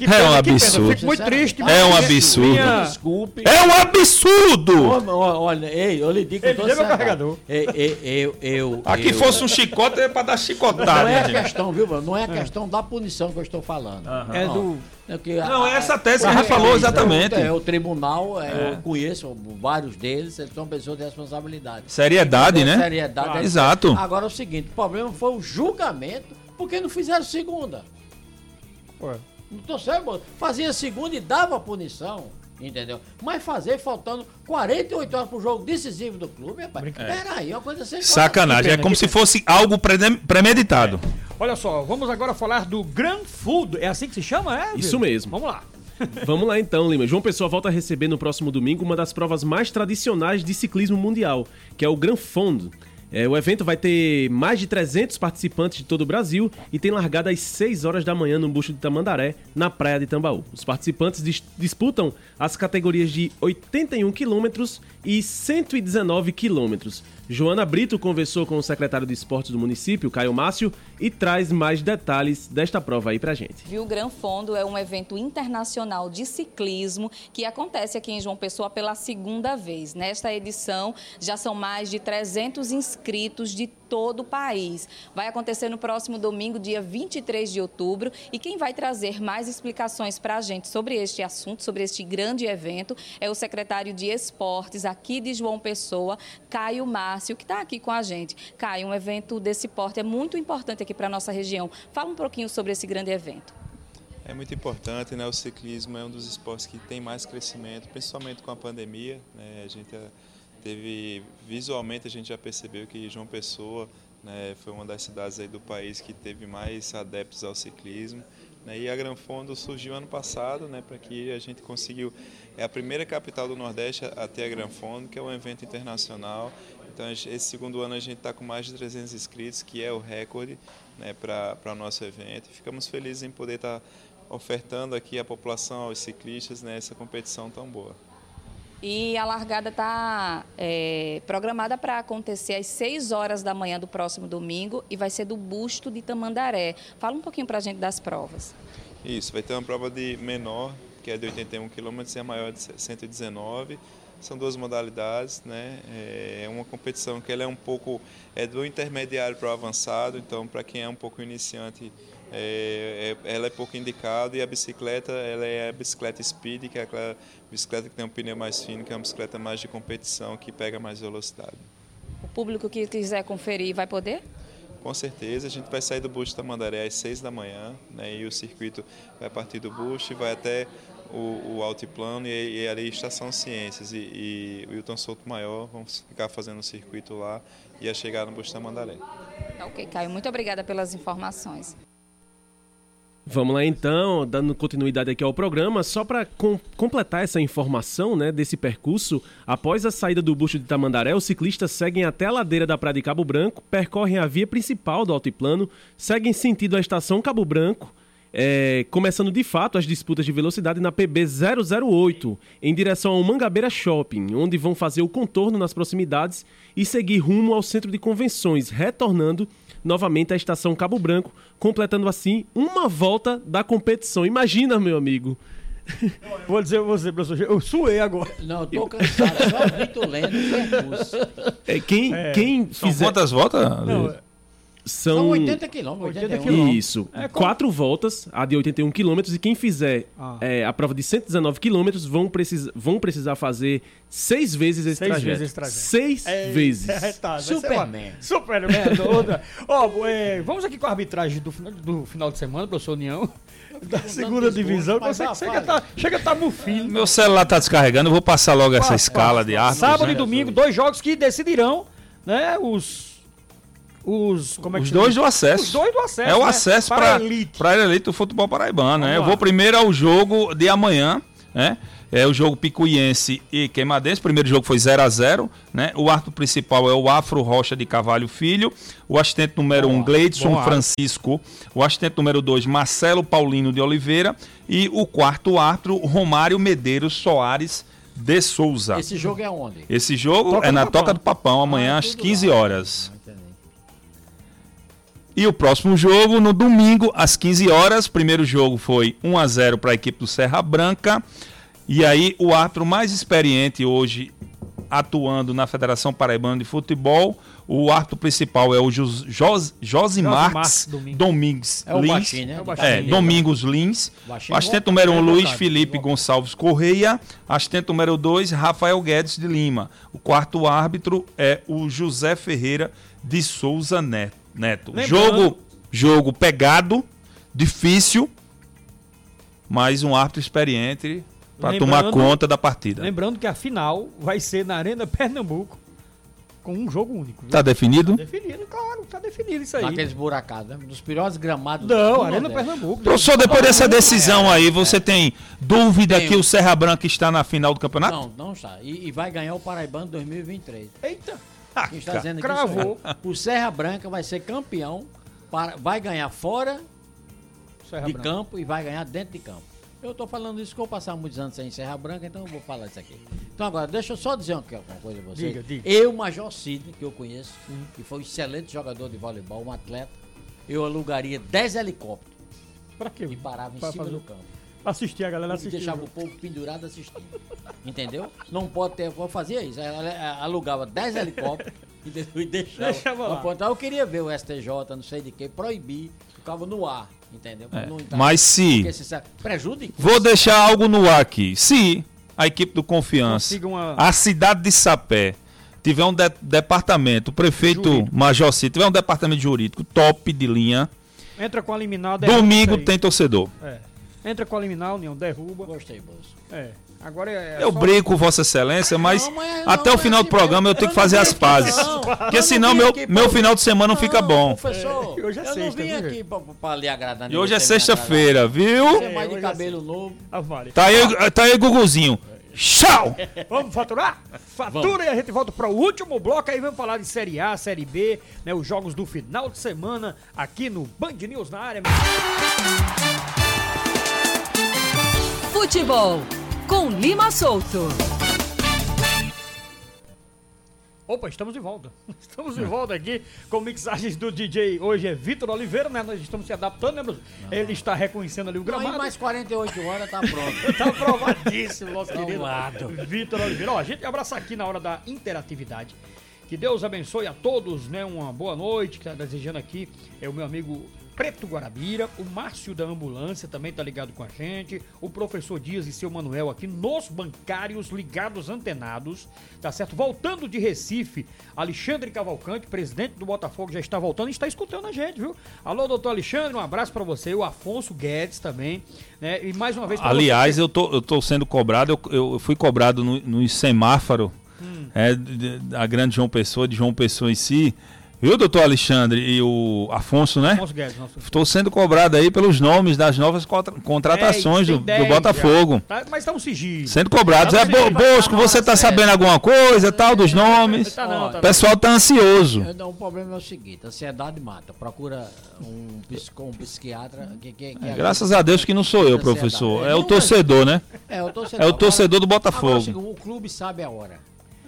É pena, um absurdo. Fico muito triste. É um absurdo. Minha- Desculpe. É um absurdo! Olha, ei, eu lhe digo que eu tô certo. carregador. Ei, ei, eu, eu, Aqui eu- fosse um chicote, é pra dar Não chicotada. é a questão, viu, mano? Não é a questão da punição que eu estou falando. É do. É que a- Não, é essa tese que a gente falou exatamente. É, o tribunal, é, É. eu conheço vários deles, eles são pessoas de responsabilidade. Seriedade, né? Seriedade. é- Exato. Agora é o seguinte, o problema foi o julgamento, porque não fizeram segunda. Ué. Não tô certo, fazia segunda e dava punição, entendeu? Mas fazer faltando 48 horas pro jogo decisivo do clube, rapaz. Peraí, é uma coisa sem Sacanagem. É como se pena. fosse algo premeditado. Olha só, vamos agora falar do Grand Food. É assim que se chama, é? Isso mesmo. Vamos lá. Vamos lá então, Lima. João Pessoa volta a receber no próximo domingo uma das provas mais tradicionais de ciclismo mundial, que é o Gran Fondo. É, o evento vai ter mais de 300 participantes de todo o Brasil e tem largada às 6 horas da manhã no Busto de Tamandaré, na praia de Tambaú. Os participantes dis- disputam as categorias de 81 quilômetros e 119 quilômetros. Joana Brito conversou com o secretário de esportes do município, Caio Márcio, e traz mais detalhes desta prova aí pra gente. Viu? Gran Fondo é um evento internacional de ciclismo que acontece aqui em João Pessoa pela segunda vez. Nesta edição, já são mais de 300 inscritos de todo o país. Vai acontecer no próximo domingo, dia 23 de outubro, e quem vai trazer mais explicações para a gente sobre este assunto, sobre este grande evento, é o secretário de Esportes aqui de João Pessoa, Caio Márcio, que está aqui com a gente. Caio, um evento desse porte é muito importante aqui para a nossa região. Fala um pouquinho sobre esse grande evento. É muito importante, né? O ciclismo é um dos esportes que tem mais crescimento, principalmente com a pandemia. Né? A gente eh, teve visualmente a gente já percebeu que João Pessoa, né? Foi uma das cidades aí do país que teve mais adeptos ao ciclismo. Né? E a Granfondo surgiu ano passado, né? Para que a gente conseguiu é a primeira capital do Nordeste a ter a Granfondo, que é um evento internacional. Então esse segundo ano a gente está com mais de 300 inscritos, que é o recorde né, para o nosso evento. Ficamos felizes em poder estar tá ofertando aqui à população, aos ciclistas, né, essa competição tão boa. E a largada está é, programada para acontecer às 6 horas da manhã do próximo domingo e vai ser do busto de Tamandaré. Fala um pouquinho para a gente das provas. Isso, vai ter uma prova de menor, que é de 81 km, e a maior de 119 são duas modalidades, né? É uma competição que ela é um pouco é do intermediário para o avançado, então para quem é um pouco iniciante é, é, ela é pouco indicada e a bicicleta ela é a bicicleta speed, que é aquela bicicleta que tem um pneu mais fino, que é uma bicicleta mais de competição, que pega mais velocidade. O público que quiser conferir vai poder? Com certeza, a gente vai sair do Busto Tamandaré às 6 da manhã, né, e o circuito vai partir do Busto e vai até o, o altiplano e, e ali Estação Ciências e, e o Hilton Souto Maior, vamos ficar fazendo o circuito lá e a chegar no Busto Tamandaré. Tá ok, Caio, muito obrigada pelas informações. Vamos lá então, dando continuidade aqui ao programa, só para com, completar essa informação né, desse percurso, após a saída do busto de Tamandaré, os ciclistas seguem até a ladeira da Praia de Cabo Branco, percorrem a via principal do altiplano, seguem sentido a estação Cabo Branco, é, começando de fato as disputas de velocidade na PB 008, em direção ao Mangabeira Shopping, onde vão fazer o contorno nas proximidades e seguir rumo ao centro de convenções, retornando novamente à estação Cabo Branco, completando assim uma volta da competição. Imagina, meu amigo. Vou dizer você, professor, eu suei agora. Não, eu tô cansado, só Vitor Lendo é, quem, é. quem fizer... São quantas voltas? Não, são, São 80 quilômetros. 80 quilômetros. Isso. É, Quatro voltas, a de 81 quilômetros, e quem fizer ah. é, a prova de 119 quilômetros vão, precis, vão precisar fazer seis vezes esse seis trajeto. Vezes esse trajeto. Seis é, vezes. É, tá, Superman. Superman. outra. oh, é, vamos aqui com a arbitragem do, do final de semana, professor União da segunda divisão. Você que chega, tá, chega a tá mufino. Meu celular tá descarregando, eu vou passar logo essa escala de árbitros. Sábado né? e domingo, dois jogos que decidirão né, os os, como é que os dois do acesso. Os dois do acesso. É o né? acesso para a elite. Para a elite do futebol paraibano, né? Eu vou primeiro ao jogo de amanhã, né? É o jogo Picuiense e Queimadense. O primeiro jogo foi 0 a 0 né? O árbitro principal é o Afro Rocha de Cavalho Filho. O assistente número 1, um, Gleidson Francisco. O assistente número 2, Marcelo Paulino de Oliveira. E o quarto árbitro, Romário Medeiros Soares de Souza. Esse jogo é onde? Esse jogo toca é na Toca do Papão, amanhã ah, às 15 horas. E o próximo jogo no domingo às 15 horas. Primeiro jogo foi 1 a 0 para a equipe do Serra Branca. E aí o árbitro mais experiente hoje atuando na Federação Paraibana de Futebol, o árbitro principal é o Jos, Jos, Josimar Domingos é Lins. Baixinho, né? é, Domingos Lins. Baixinho, assistente número 1, um, Luiz Felipe Gonçalves Correia. Assistente número 2, Rafael Guedes de Lima. O quarto árbitro é o José Ferreira de Souza Neto. Neto. Jogo, jogo pegado, difícil, mas um árbitro experiente para tomar conta da partida. Lembrando que a final vai ser na Arena Pernambuco com um jogo único. Viu? Tá definido? Tá definido, claro, tá definido isso aí. Naqueles buracados, né? Dos piores gramados Não, do Arena Pernambuco. Professor, depois dessa decisão aí, você tem dúvida Tenho. que o Serra Branca está na final do campeonato? Não, não está. E, e vai ganhar o Paraibano 2023. Eita! Quem está dizendo Cravou. o Serra Branca vai ser campeão, para, vai ganhar fora Serra de Branca. campo e vai ganhar dentro de campo. Eu estou falando isso que eu passar muitos anos sem Serra Branca, então eu vou falar isso aqui. Então agora, deixa eu só dizer uma, coisa a você. Diga, diga. Eu, Major Sidney, que eu conheço, hum. que foi um excelente jogador de voleibol, um atleta, eu alugaria 10 helicópteros. Para quê? E parava em pra cima fazer... do campo. Assistir a galera assistir. deixava o povo pendurado assistindo. Entendeu? Não pode ter. Eu fazia isso. Ela alugava 10 helicópteros e deixava. deixava lá. Ponto. Eu queria ver o STJ, não sei de que, proibir, ficava no ar. Entendeu? É, mas se. se prejudica. Vou deixar algo no ar aqui. Se a equipe do Confiança, uma... a cidade de Sapé, tiver um de departamento, o prefeito jurídico. Major Cid, tiver um departamento jurídico top de linha. Entra com a liminar. Domingo tem torcedor. É. Entra com a liminar, União, derruba. Gostei, moço. É. Agora é. Eu só- brigo com Vossa Excelência, mas Não, mas até não, o final mas do programa eu tenho que fazer as pazes. Não, Porque eu senão meu, aqui meu final de semana não fica bom. Professor, É, hoje é eu sexta, não vim viu, aqui pra, pra lhe agradar. E hoje é sexta-feira, viu? Você mais de hoje é cabelo novo. Ah, vale. Tá aí, tá aí Guguzinho. Tchau! Vamos faturar? Fatura e a gente volta para o último bloco. Aí vamos falar de Série A, Série B, né, os jogos do final de semana aqui no Band News na área. Futebol com Lima Solto. Opa, estamos de volta. Estamos de volta aqui com mixagens do DJ. Hoje é Vitor Oliveira, né? Nós estamos se adaptando, né, Bruno? Ele está reconhecendo ali o Não, gramado. aí mais 48 horas tá pronto. Tá aprovadíssimo, nosso Ao querido. Vitor Oliveira. Ó, a gente abraça aqui na hora da interatividade. Que Deus abençoe a todos, né? Uma boa noite. Que tá desejando aqui é o meu amigo Preto Guarabira, o Márcio da Ambulância também tá ligado com a gente, o professor Dias e seu Manuel aqui nos bancários ligados antenados, tá certo? Voltando de Recife, Alexandre Cavalcante, presidente do Botafogo, já está voltando e está escutando a gente, viu? Alô, doutor Alexandre, um abraço para você, o Afonso Guedes também, né? E mais uma vez Aliás, você- eu tô, eu tô sendo cobrado, eu, eu fui cobrado no, no semáforo Hum. é, da grande João Pessoa, de João Pessoa em si. Viu, doutor Alexandre e o Afonso, né? Afonso Guedes, nosso Estou sendo cobrado aí pelos nomes das novas contra- contratações É, do, do 10 Botafogo. Tá, mas tá um sigilo. Sendo cobrados. Tá É, Bo- sigilo, mas Bosco, tá na você hora tá sabendo alguma coisa, tal, dos nomes? Tá não, tá O pessoal tá ansioso. Eu, não, o problema é o seguinte, a ansiedade mata. Procura um, psico, um psiquiatra que, que, que É, Graças a Deus que não sou eu, professor. É Não, o torcedor, né? É o torcedor. É o torcedor do Agora, Botafogo. o seguinte, o clube sabe a hora.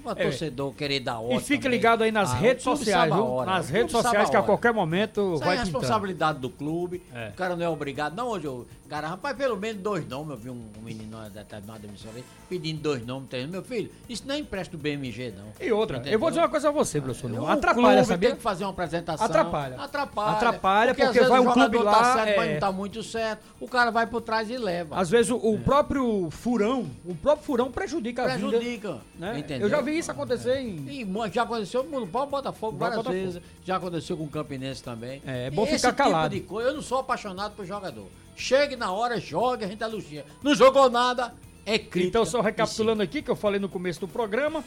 O É. torcedor querer dar hora. E também. ligado aí nas Ah, redes o sociais, a viu? hora. Nas O redes sociais que a qualquer momento Isso vai é pintando. responsabilidade do clube. É. O cara não é obrigado. Não, hoje o cara, rapaz, pelo menos dois nomes. Eu vi um, um menino na determinada emissora aí pedindo dois nomes. Três. Meu filho, isso não é empréstimo do BMG, não. E outra, eu Entendeu? vou dizer uma coisa a você, professor. O Atrapalha, sabia? tem que fazer uma apresentação. Atrapalha. Atrapalha. Atrapalha, porque às vezes vai o um clube jogador lá, Tá certo, mas é- não tá muito certo. O cara vai por trás e leva. Às vezes o, o É. próprio furão, o próprio furão prejudica a vida. Prejudica. Né? Entendeu? Eu já vi isso acontecer em. E já aconteceu no próprio Botafogo várias Botafogo. vezes. Já aconteceu com o Campinense também. É, é bom Esse ficar calado. Tipo de coisa, eu não sou apaixonado por jogador. Chegue na hora, joga, a gente elogia. Não jogou nada, é crítica. Então, só recapitulando aqui, que eu falei no começo do programa,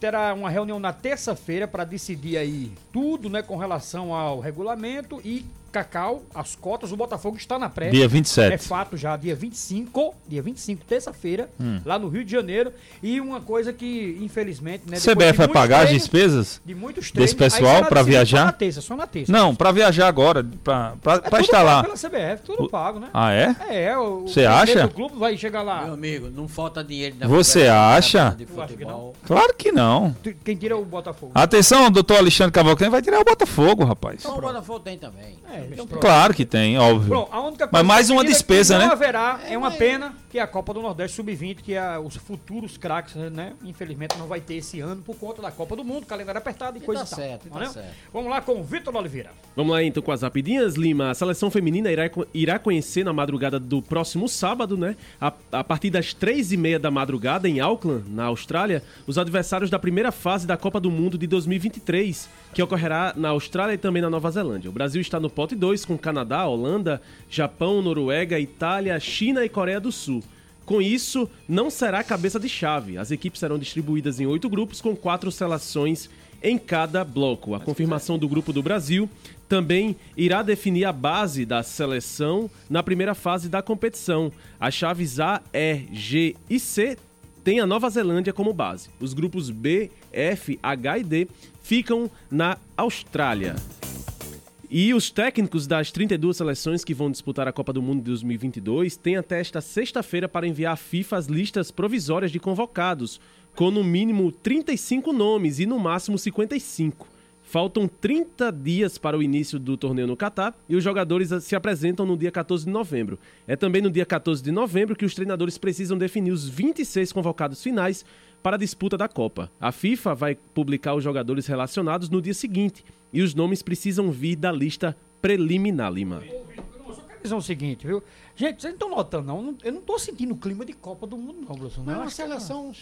terá uma reunião na terça-feira para decidir aí tudo, né, com relação ao regulamento e Cacau, as cotas, o Botafogo está na pré. Dia É 27. fato já, dia 25, dia 25, terça-feira, Hum. lá no Rio de Janeiro. E uma coisa que, infelizmente, né? CBF vai pagar as treinos- despesas? De muitos desse treinos, aí pessoal decidido viajar? Só na terça, só na terça. Não, pra viajar agora, pra, pra, é estar lá. pela CBF, tudo O- pago, né? Ah, é? É, o, o Você acha? do clube vai chegar lá. Meu amigo, não falta dinheiro na Você acha? Que. Claro que não. Quem tira é o Botafogo. Atenção, doutor Alexandre Cavalcante vai tirar o Botafogo, rapaz. Então o Botafogo tem também. É. Claro que tem, óbvio. Pronto, a única Mas mais uma queria despesa, que não né? haverá, é uma mas- pena que a Copa do Nordeste Sub-20, que é os futuros craques, né? Infelizmente não vai ter esse ano por conta da Copa do Mundo, calendário apertado e E coisa tá e tal. certo, tá certo. Vamos lá com o Vitor Oliveira. Vamos lá então com as rapidinhas, Lima. A seleção feminina irá, irá conhecer na madrugada do próximo sábado, né? A, a partir das três e meia da madrugada, em Auckland, na Austrália, os adversários da primeira fase da Copa do Mundo de 2023, que ocorrerá na Austrália e também na Nova Zelândia. O Brasil está no pote 2 com Canadá, Holanda, Japão, Noruega, Itália, China e Coreia do Sul. Com isso, não será cabeça de chave. As equipes serão distribuídas em oito grupos com quatro seleções em cada bloco. A confirmação do grupo do Brasil também irá definir a base da seleção na primeira fase da competição. As chaves A, E, G e C têm a Nova Zelândia como base. Os grupos B, F, H e D ficam na Austrália. E os técnicos das 32 seleções que vão disputar a Copa do Mundo de 2022 têm até esta sexta-feira para enviar à FIFA as listas provisórias de convocados, com no mínimo 35 nomes e no máximo 55. Faltam 30 dias para o início do torneio no Catar e os jogadores se apresentam no dia 14 de novembro. É também no dia 14 de novembro que os treinadores precisam definir os 26 convocados finais para a disputa da Copa. A FIFA vai publicar os jogadores relacionados no dia seguinte e os nomes precisam vir da lista preliminar, Lima. Eu só quero dizer o seguinte, viu? Gente, vocês não estão notando, não? Não- Eu não tô sentindo o clima de Copa do Mundo, não, professor. Não é Não, uma seleção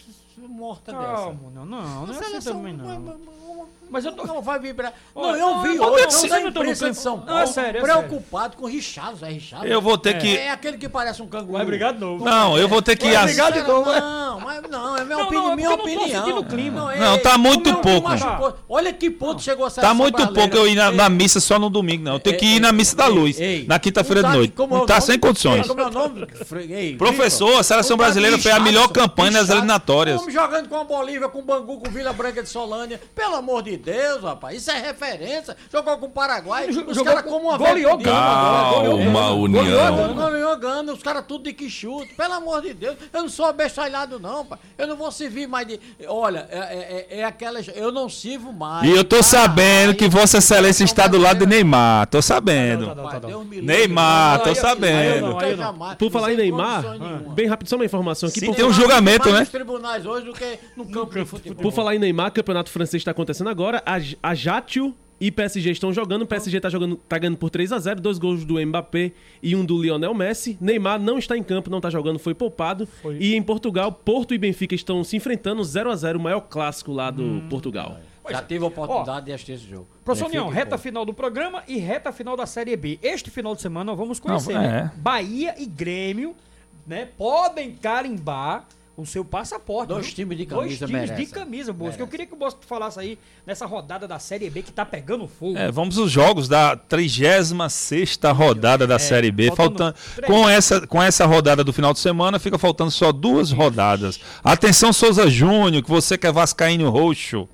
morta dessa. Calma, não, não, não Uma é assim seleção- também, não. uma- uma- uma- Mas eu tô- Não vai vibrar. Olha, não, eu vi não, hoje, não, não, não, da não, não, imprensa não, de São não, é Paulo, sério, é preocupado com Richardo, é Richardo. Eu vou ter que. É aquele que parece um canguru. Vai brigar de novo. Não, eu vou ter que. Vai ass- brigar de novo, né? Não, mas não, é minha, Não, não, é minha eu não tô opinião. sentindo o clima. é- Não, tá muito pouco. machucou. Olha que ponto chegou a Tá seleção muito brasileira. pouco eu ir na, missa só no domingo, não. Eu tenho que ir na missa da luz, na quinta-feira não de tá- noite. é Não tá sem condições. Ei, Como é o nome? Fre- ei, Professor, a seleção brasileira foi a melhor campanha nas eliminatórias. Homem jogando com a Bolívia, com Bangu, com Vila Branca de Solânia. Pelo amor de Deus, rapaz. Isso é referência. Jogou com o Paraguai. Os caras com- como uma goleou Gana goleou Calma. União. Goleou Gana. Os caras tudo de que chute. Pelo amor de Deus. Eu não sou abestalhado, não, pai. Eu não vou servir mais de. Olha, é, é, é, é aquela. Eu não sirvo mais. E eu tô Ah, sabendo que Vossa Excelência está do lado de Neymar. Tô sabendo. Neymar, tô sabendo. Não Aí não. jamais. Por falar em Neymar, nenhuma. bem rápido, só uma informação aqui. Sim, tem um julgamento, né? tribunais hoje do que no campo de futebol. por falar em Neymar, o campeonato francês está acontecendo agora. A, a Játio e PSG estão jogando. O PSG tá jogando, tá ganhando por 3 a 0 dois gols do Mbappé e um do Lionel Messi. Neymar não está em campo, não está jogando, foi poupado. E em Portugal, Porto e Benfica estão se enfrentando 0 a 0 o maior clássico lá do Hum. Portugal. Já tive a oportunidade de assistir esse jogo. Professor União, reta Porto. final do programa e reta final da Série B. Este final de semana nós vamos conhecer, Não, né? é. Bahia e Grêmio, né? Podem carimbar o seu passaporte. Dois viu? times de Dois camisa times de merecem. camisa, Bosco. Eu Merecem. queria que o Bosco falasse aí nessa rodada da Série B que tá pegando fogo. É, vamos aos jogos da 36 rodada da Série B. faltando Faltando, com, essa, com essa rodada do final de semana, fica faltando só duas rodadas. Atenção, Souza Júnior, que você que é vascaíno roxo.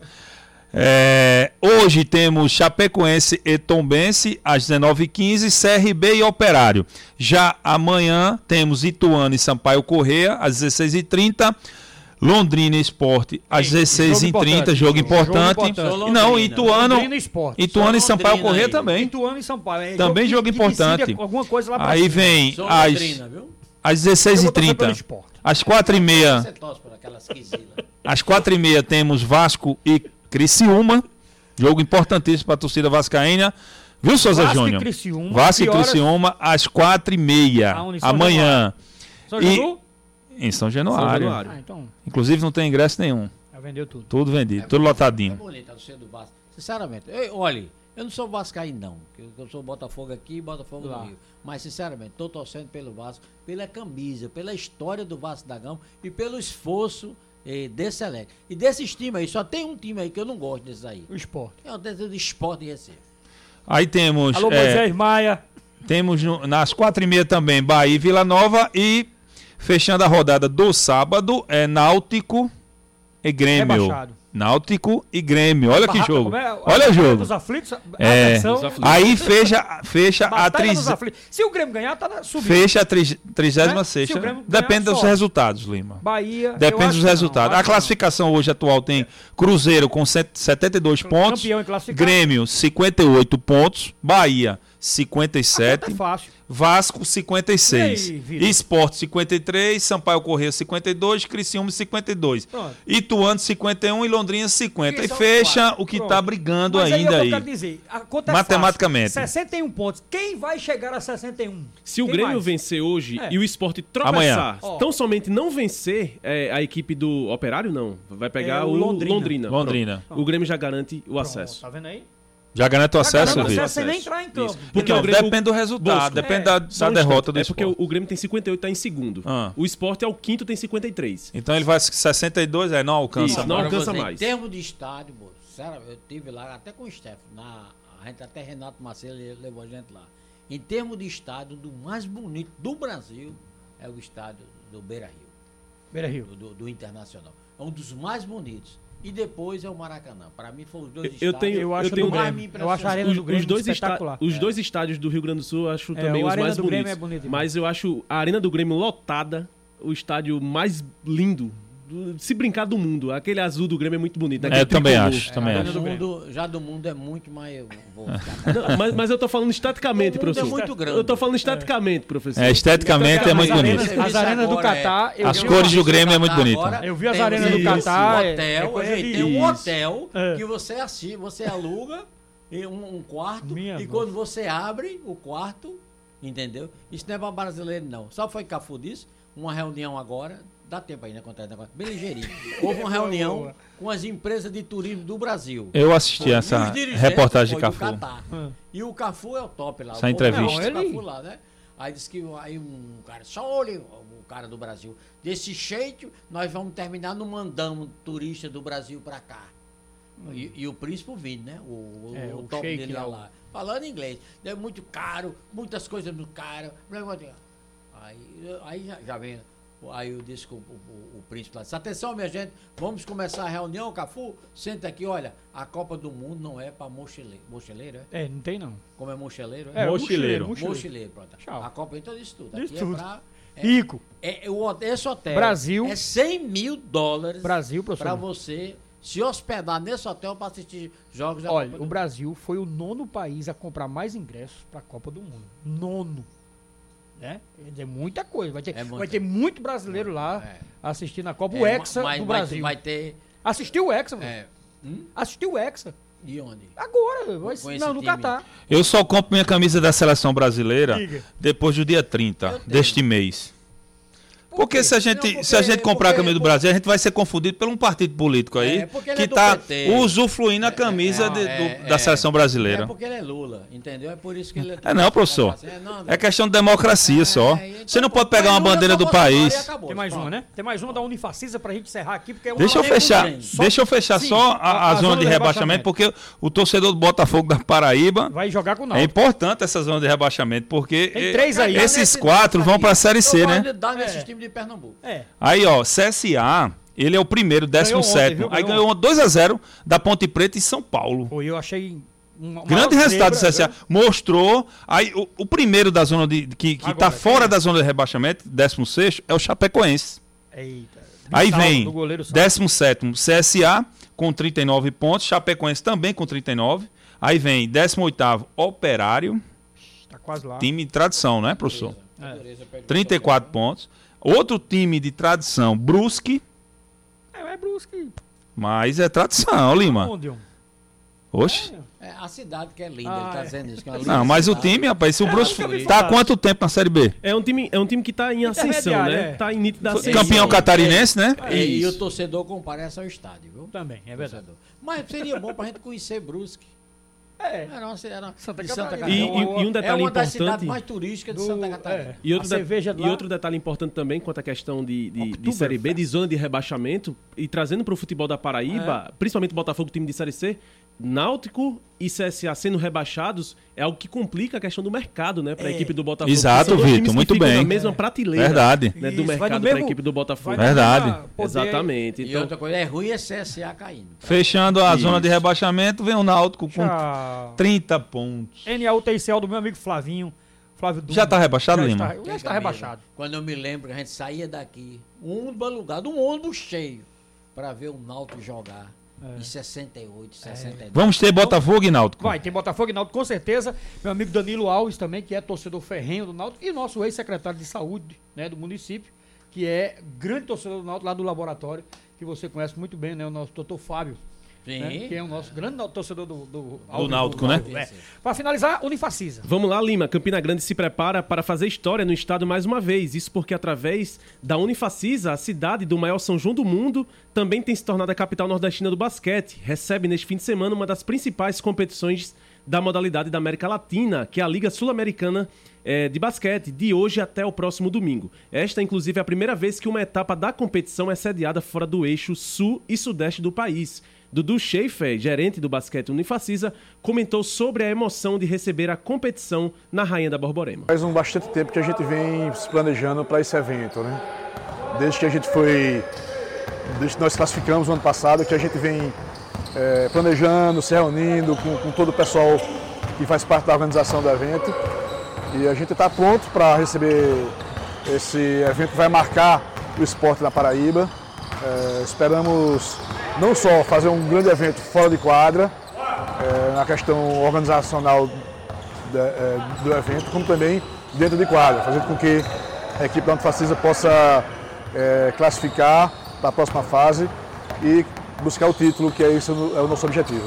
É, hoje temos Chapecoense e Tombense às 19h15, CRB e Operário. Já amanhã temos Ituano e Sampaio Correia às 16h30. Londrina e Esporte às Ei, 16h30, importante. jogo importante. importante. E não, Londrina. Ituano, Londrina e. Ituano e Sampaio Londrina Correia aí. também. Ituano e Sampaio. É Também jogo que decide importante. Alguma coisa lá pra Aí cima. vem às, Londrina, viu? às Eu vou torcer pelo 16h30. Sport. Às 4h30, Você torce por aquelas quisilas. às 4h30 temos Vasco e Criciúma. Jogo importantíssimo para a torcida vascaína. Viu, Souza Vasco e Júnior? Criciúma, Vasco e? Criciúma às 4h30. Aonde? Em São Amanhã. E- jogou? Em São São Januário. Januário. Ah, então Inclusive não tem ingresso nenhum. já vendeu tudo. Tudo vendido, tudo É lotadinho. bonito a torcida do Vasco. Sinceramente, eu, olha, eu não sou vascaíno não. que Eu, sou Botafogo aqui e Botafogo Lá. do Rio. Mas, sinceramente, tô torcendo pelo Vasco, pela camisa, pela história do Vasco da Gama e pelo esforço eh, desse elenco. E desses times aí, só tem um time aí que eu não gosto desses aí. O Sport. É o desse do esporte de Recife. Aí temos. Alô, é, Moisés Maia. Temos no- nas quatro e meia também Bahia e Vila Nova. E fechando a rodada do sábado é Náutico e Grêmio. Rebaixado. Náutico e Grêmio. Olha que Barra- jogo. é? Olha o jogo. Dos aflitos. É. Atenção. Dos aflitos. Aí fecha, fecha a Batalha aflitos. Se o Grêmio ganhar, tá na subida. fecha a tri- 36 Né? Se sexta. o Grêmio Depende ganhar, dos sobe. resultados, Lima. Bahia. Depende dos que não, resultados. acho a que não. classificação hoje atual tem Cruzeiro com cento- 72 pontos, Campeão e classificado. Grêmio 58 pontos, Bahia 57, conta é fácil. Vasco 56, E aí? Esporte 53, Sampaio Corrêa 52, Criciúma 52, Pronto. Ituano 51 e Londrina 50. Que E são fecha o que está brigando Mas ainda é o aí. que eu quero dizer. A conta é Matematicamente. fácil. 61 pontos. Quem vai chegar a 61? Se o Quem Grêmio mais? vencer hoje É. e o esporte tropeçar, Ó. tão somente não vencer é, a equipe do Operário, não. Vai pegar É, o o Londrina. Londrina. Londrina. O Grêmio já garante o Pronto, acesso. Tá vendo aí? Já garante o acesso, Vitor? você sem nem entrar em campo. Isso. Porque Não, o Grêmio- depende do resultado, depende É. da, da derrota do É porque o, esporte. o Grêmio tem 58, tá em segundo. Ah. O esporte é o quinto, tem 53. Então ele vai 62, é, não alcança. Isso, não Agora, alcança você, mais. Em termos de estádio, moço, sério, eu tive lá até com o Steph, na, a gente até Renato ele levou a gente lá. Em termos de estádio, do mais bonito do Brasil é o estádio do Beira Rio, Beira Rio. do, do- do Internacional. É um dos mais bonitos. E depois é o Maracanã. Para mim foi os dois Eu- estádios. tenho- Eu acho eu tenho do Grêmio. Eu acho a Arena Os, do Grêmio os dois, espetacular. os dois estádios do Rio Grande do Sul eu acho É, também o os mais do Grêmio bonitos. é bonito mas eu acho a Arena do Grêmio lotada, o estádio mais lindo, do- se brincar do mundo. Aquele azul do Grêmio é muito bonito. É, aquele eu também tricolor. acho, também já, acho. do mundo, já do mundo é muito mais. Não, mas, mas eu tô falando estaticamente, é professor. muito grande. Eu tô falando estaticamente, professor. É, esteticamente é As muito bonito. As arenas do Catar, eu As cores do Grêmio é muito bonita. Agora, Eu vi as arenas do Catar, é- Hotel, é tem um Isso. hotel É. que você assiste, você aluga um, um quarto Minha e nossa. quando você abre o quarto, entendeu? Isso não é para brasileiro não. Que foi Cafu disse? Uma reunião agora dá tempo aí, né? Contar esse negócio. Bem ligeirinho. Houve uma reunião com as empresas de turismo do Brasil. Eu assisti Foi, essa reportagem de Cafu. Catar. E o Cafu é o top lá. Essa o entrevista. Não, Ele- Cafu lá, né? Aí disse que aí um cara, só olha o cara do Brasil. Desse jeito, nós vamos terminar não mandamos turista do Brasil pra cá. E, e o príncipe vindo, né? O, o, É, o o top dele lá, lá, o-. Falando inglês. É muito caro, muitas coisas muito caras. Aí, aí já, já vem. Aí eu disse com o, o- o príncipe lá, disse, atenção minha gente, vamos começar a reunião, Cafu, senta aqui, olha, a Copa do Mundo não é para mochileiro, mochileiro, é? É, não tem não. Como é mochileiro? É, Mochileiro. mochileiro. Mochileiro, pronto. Tchau. A Copa então disso tudo. Disso Aqui tudo. é pra... É, Rico. é, o, hotel- esse hotel Brasil. é 100 mil dólares Brasil, para você se hospedar nesse hotel para assistir jogos da Olha, Copa o Brasil foi o nono país a comprar mais ingressos para a Copa do Mundo. Nono. Né? Quer dizer, muita coisa. Vai ter, É vai ter muito brasileiro lá É. assistindo a Copa. É, o Hexa mas do vai- Brasil. Vai ter. Assistiu o Hexa, velho. É, hum? Assistiu o Hexa. E onde? Agora. Vai, não, no time. Catar. Eu só compro minha camisa da seleção brasileira Diga. depois do dia 30 deste mês. Porque se a gente, Não, se a porque- gente comprar a porque- camisa do Brasil, a gente vai ser confundido por um partido político aí É, porque que é está PT. usufruindo a camisa é, de- do- é, da é. seleção É brasileira. porque ele é Lula, entendeu? É por isso que ele É não, professor. É, não, É questão de democracia só. É, então, Você não pode pegar uma Lula bandeira do país. acabou. Tem mais Pronto. uma, né? Tem mais uma da Unifacisa pra gente encerrar aqui, porque é uma Deixa eu fechar. Só- deixa eu fechar Sim, só a, a zona de rebaixamento, porque o torcedor do Botafogo da Paraíba Vai jogar com o é importante essa zona de rebaixamento, porque Tem três aí. esses quatro vão para a Série C, né? dar nesses É. times de Pernambuco. É. Aí, ó, CSA, ele é o primeiro, décimo ontem, sétimo. viu? Aí Ganhou ganhou 2x0 da Ponte Preta em São Paulo. Foi, eu achei um Grande resultado do CSA. Mostrou. Aí, o, o primeiro da zona de. que, que tá Agora, fora quem? da zona de rebaixamento, 16, é o Chapecoense. Eita. Aí vem do goleiro Saldo. 17 CSA com 39 pontos, Chapecoense também com 39. Aí vem 18 Operário, Tá quase lá. time de tradição, né, professor? É. 34 pontos. Outro time de tradição, Brusque, É, é Brusque. mas é tradição, Lima. Onde? Oxe. É a cidade que é linda, Ah, ele tá é. dizendo isso. que é uma Não, mas o cidade. time, rapaz, se o Brusque nunca vi tá há quanto tempo na Série B? É um time, é um time que tá em ascensão, Intermediário, né? é. Tá em nítida ascensão. Campeão catarinense, né? É, e o torcedor comparece ao estádio, viu? Também, é verdade. Mas seria bom pra gente conhecer Brusque. É. Era uma, era Santa de Santa Catarina. E, e- e um é detalhe uma das importante. cidades mais turísticas de Do- Santa Catarina. é. E outro, A de- e outro detalhe importante também quanto à questão de, de, de. Série B, de zona de rebaixamento, e trazendo para o futebol da Paraíba, principalmente o Botafogo, time de Série C, Náutico e CSA sendo rebaixados é algo que complica a questão do mercado, né, para a equipe do Botafogo. Exato, Vitor, muito bem. na mesma prateleira Verdade. né, Isso, do no mercado para a equipe do Botafogo. Verdade. Exatamente. E Então, outra coisa, é ruim é CSA caindo. Fechando a Isso. zona de rebaixamento, vem o Náutico com Já. 30 pontos. NAUTCL do meu amigo Flavinho. Flávio Duma. Já tá rebaixado, já Lima? Está, já está rebaixado. Quando eu me lembro que a gente saía daqui, um lugar, um ônibus cheio, para ver o Náutico jogar. Em 68, 69. Vamos ter Botafogo e Náutico. Vai, tem Botafogo e Náutico com certeza. Meu amigo Danilo Alves também, que é torcedor ferrenho do Náutico. E nosso ex-secretário de saúde né, do município, que é grande torcedor do Náutico lá do laboratório, que você conhece muito bem, né? O nosso doutor Fábio. Sim. né, que é o nosso grande torcedor do, do, Náutico, né? É. Para finalizar, Unifacisa. Vamos lá, Lima. Campina Grande se prepara para fazer história no estado mais uma vez. Isso porque, através da Unifacisa, a cidade do maior São João do mundo também tem se tornado a capital nordestina do basquete. Recebe neste fim de semana uma das principais competições da modalidade da América Latina, que é a Liga Sul-Americana eh, de Basquete, de hoje até o próximo domingo. Esta, inclusive, é a primeira vez que uma etapa da competição é sediada fora do eixo sul e sudeste do país. Dudu Schaefer, gerente do basquete Unifacisa, comentou sobre a emoção de receber a competição na Rainha da Borborema. Faz um bastante tempo que a gente vem se planejando para esse evento, né? Desde que a gente foi, desde que nós classificamos no ano passado, que a gente vem eh, planejando, se reunindo com, com todo o pessoal que faz parte da organização do evento. E a gente está pronto para receber esse evento que vai marcar o esporte na Paraíba. Eh, esperamos não só fazer um grande evento fora de quadra, eh, na questão organizacional eh, do evento, como também dentro de quadra, fazendo com que a equipe da Antifacisa possa eh, classificar para a próxima fase e buscar o título, que é isso é o nosso objetivo.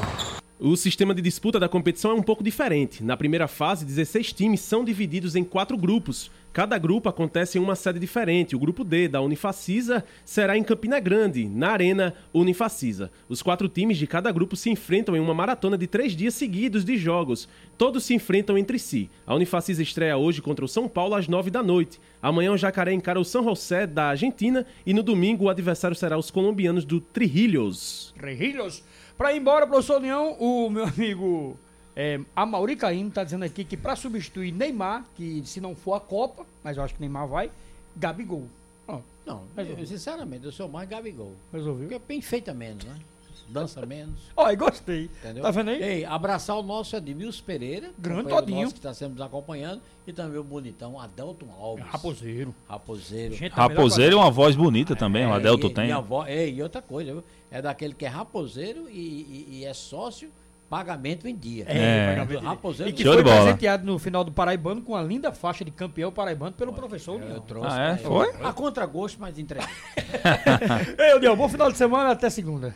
O sistema de disputa da competição é um pouco diferente. Na primeira fase, 16 times são divididos em quatro grupos, Cada grupo acontece em uma sede diferente. O grupo D, da Unifacisa, será em Campina Grande, na Arena Unifacisa. Os quatro times de cada grupo se enfrentam em uma maratona de três dias seguidos de jogos. Todos se enfrentam entre si. A Unifacisa estreia hoje contra o São Paulo às nove da noite. Amanhã o Jacaré encara o São José da Argentina e no domingo o adversário será os colombianos do Trijilhos. Trijilhos. Para ir embora, professor Leão, o meu amigo é, a Mauri Caim está dizendo aqui que para substituir Neymar, que se não for a Copa, mas eu acho que Neymar vai, Gabigol. Oh, não, eu, sinceramente, eu sou mais Gabigol. Resolveu? Porque bem feita menos, né? Dança menos. Olha, gostei. Entendeu? Tá vendo aí? Ei, abraçar o nosso Edmilson Pereira. Grande todinho. que está sempre nos acompanhando. E também o bonitão Adelton Alves. Raposeiro. Raposeiro. Gente, tá raposeiro é uma voz bonita também, é, o Adelton e, tem. E, avó, e outra coisa, viu? é daquele que é raposeiro e, e, e é sócio pagamento em dia. É, é. pagamento Raposeiro. E que Show foi presenteado no final do Paraibano com a linda faixa de campeão paraibano pelo Pode, professor Eu trouxe. Ah, é? Foi? A contragosto, mas entregue. Ei, União, bom final de semana, até segunda.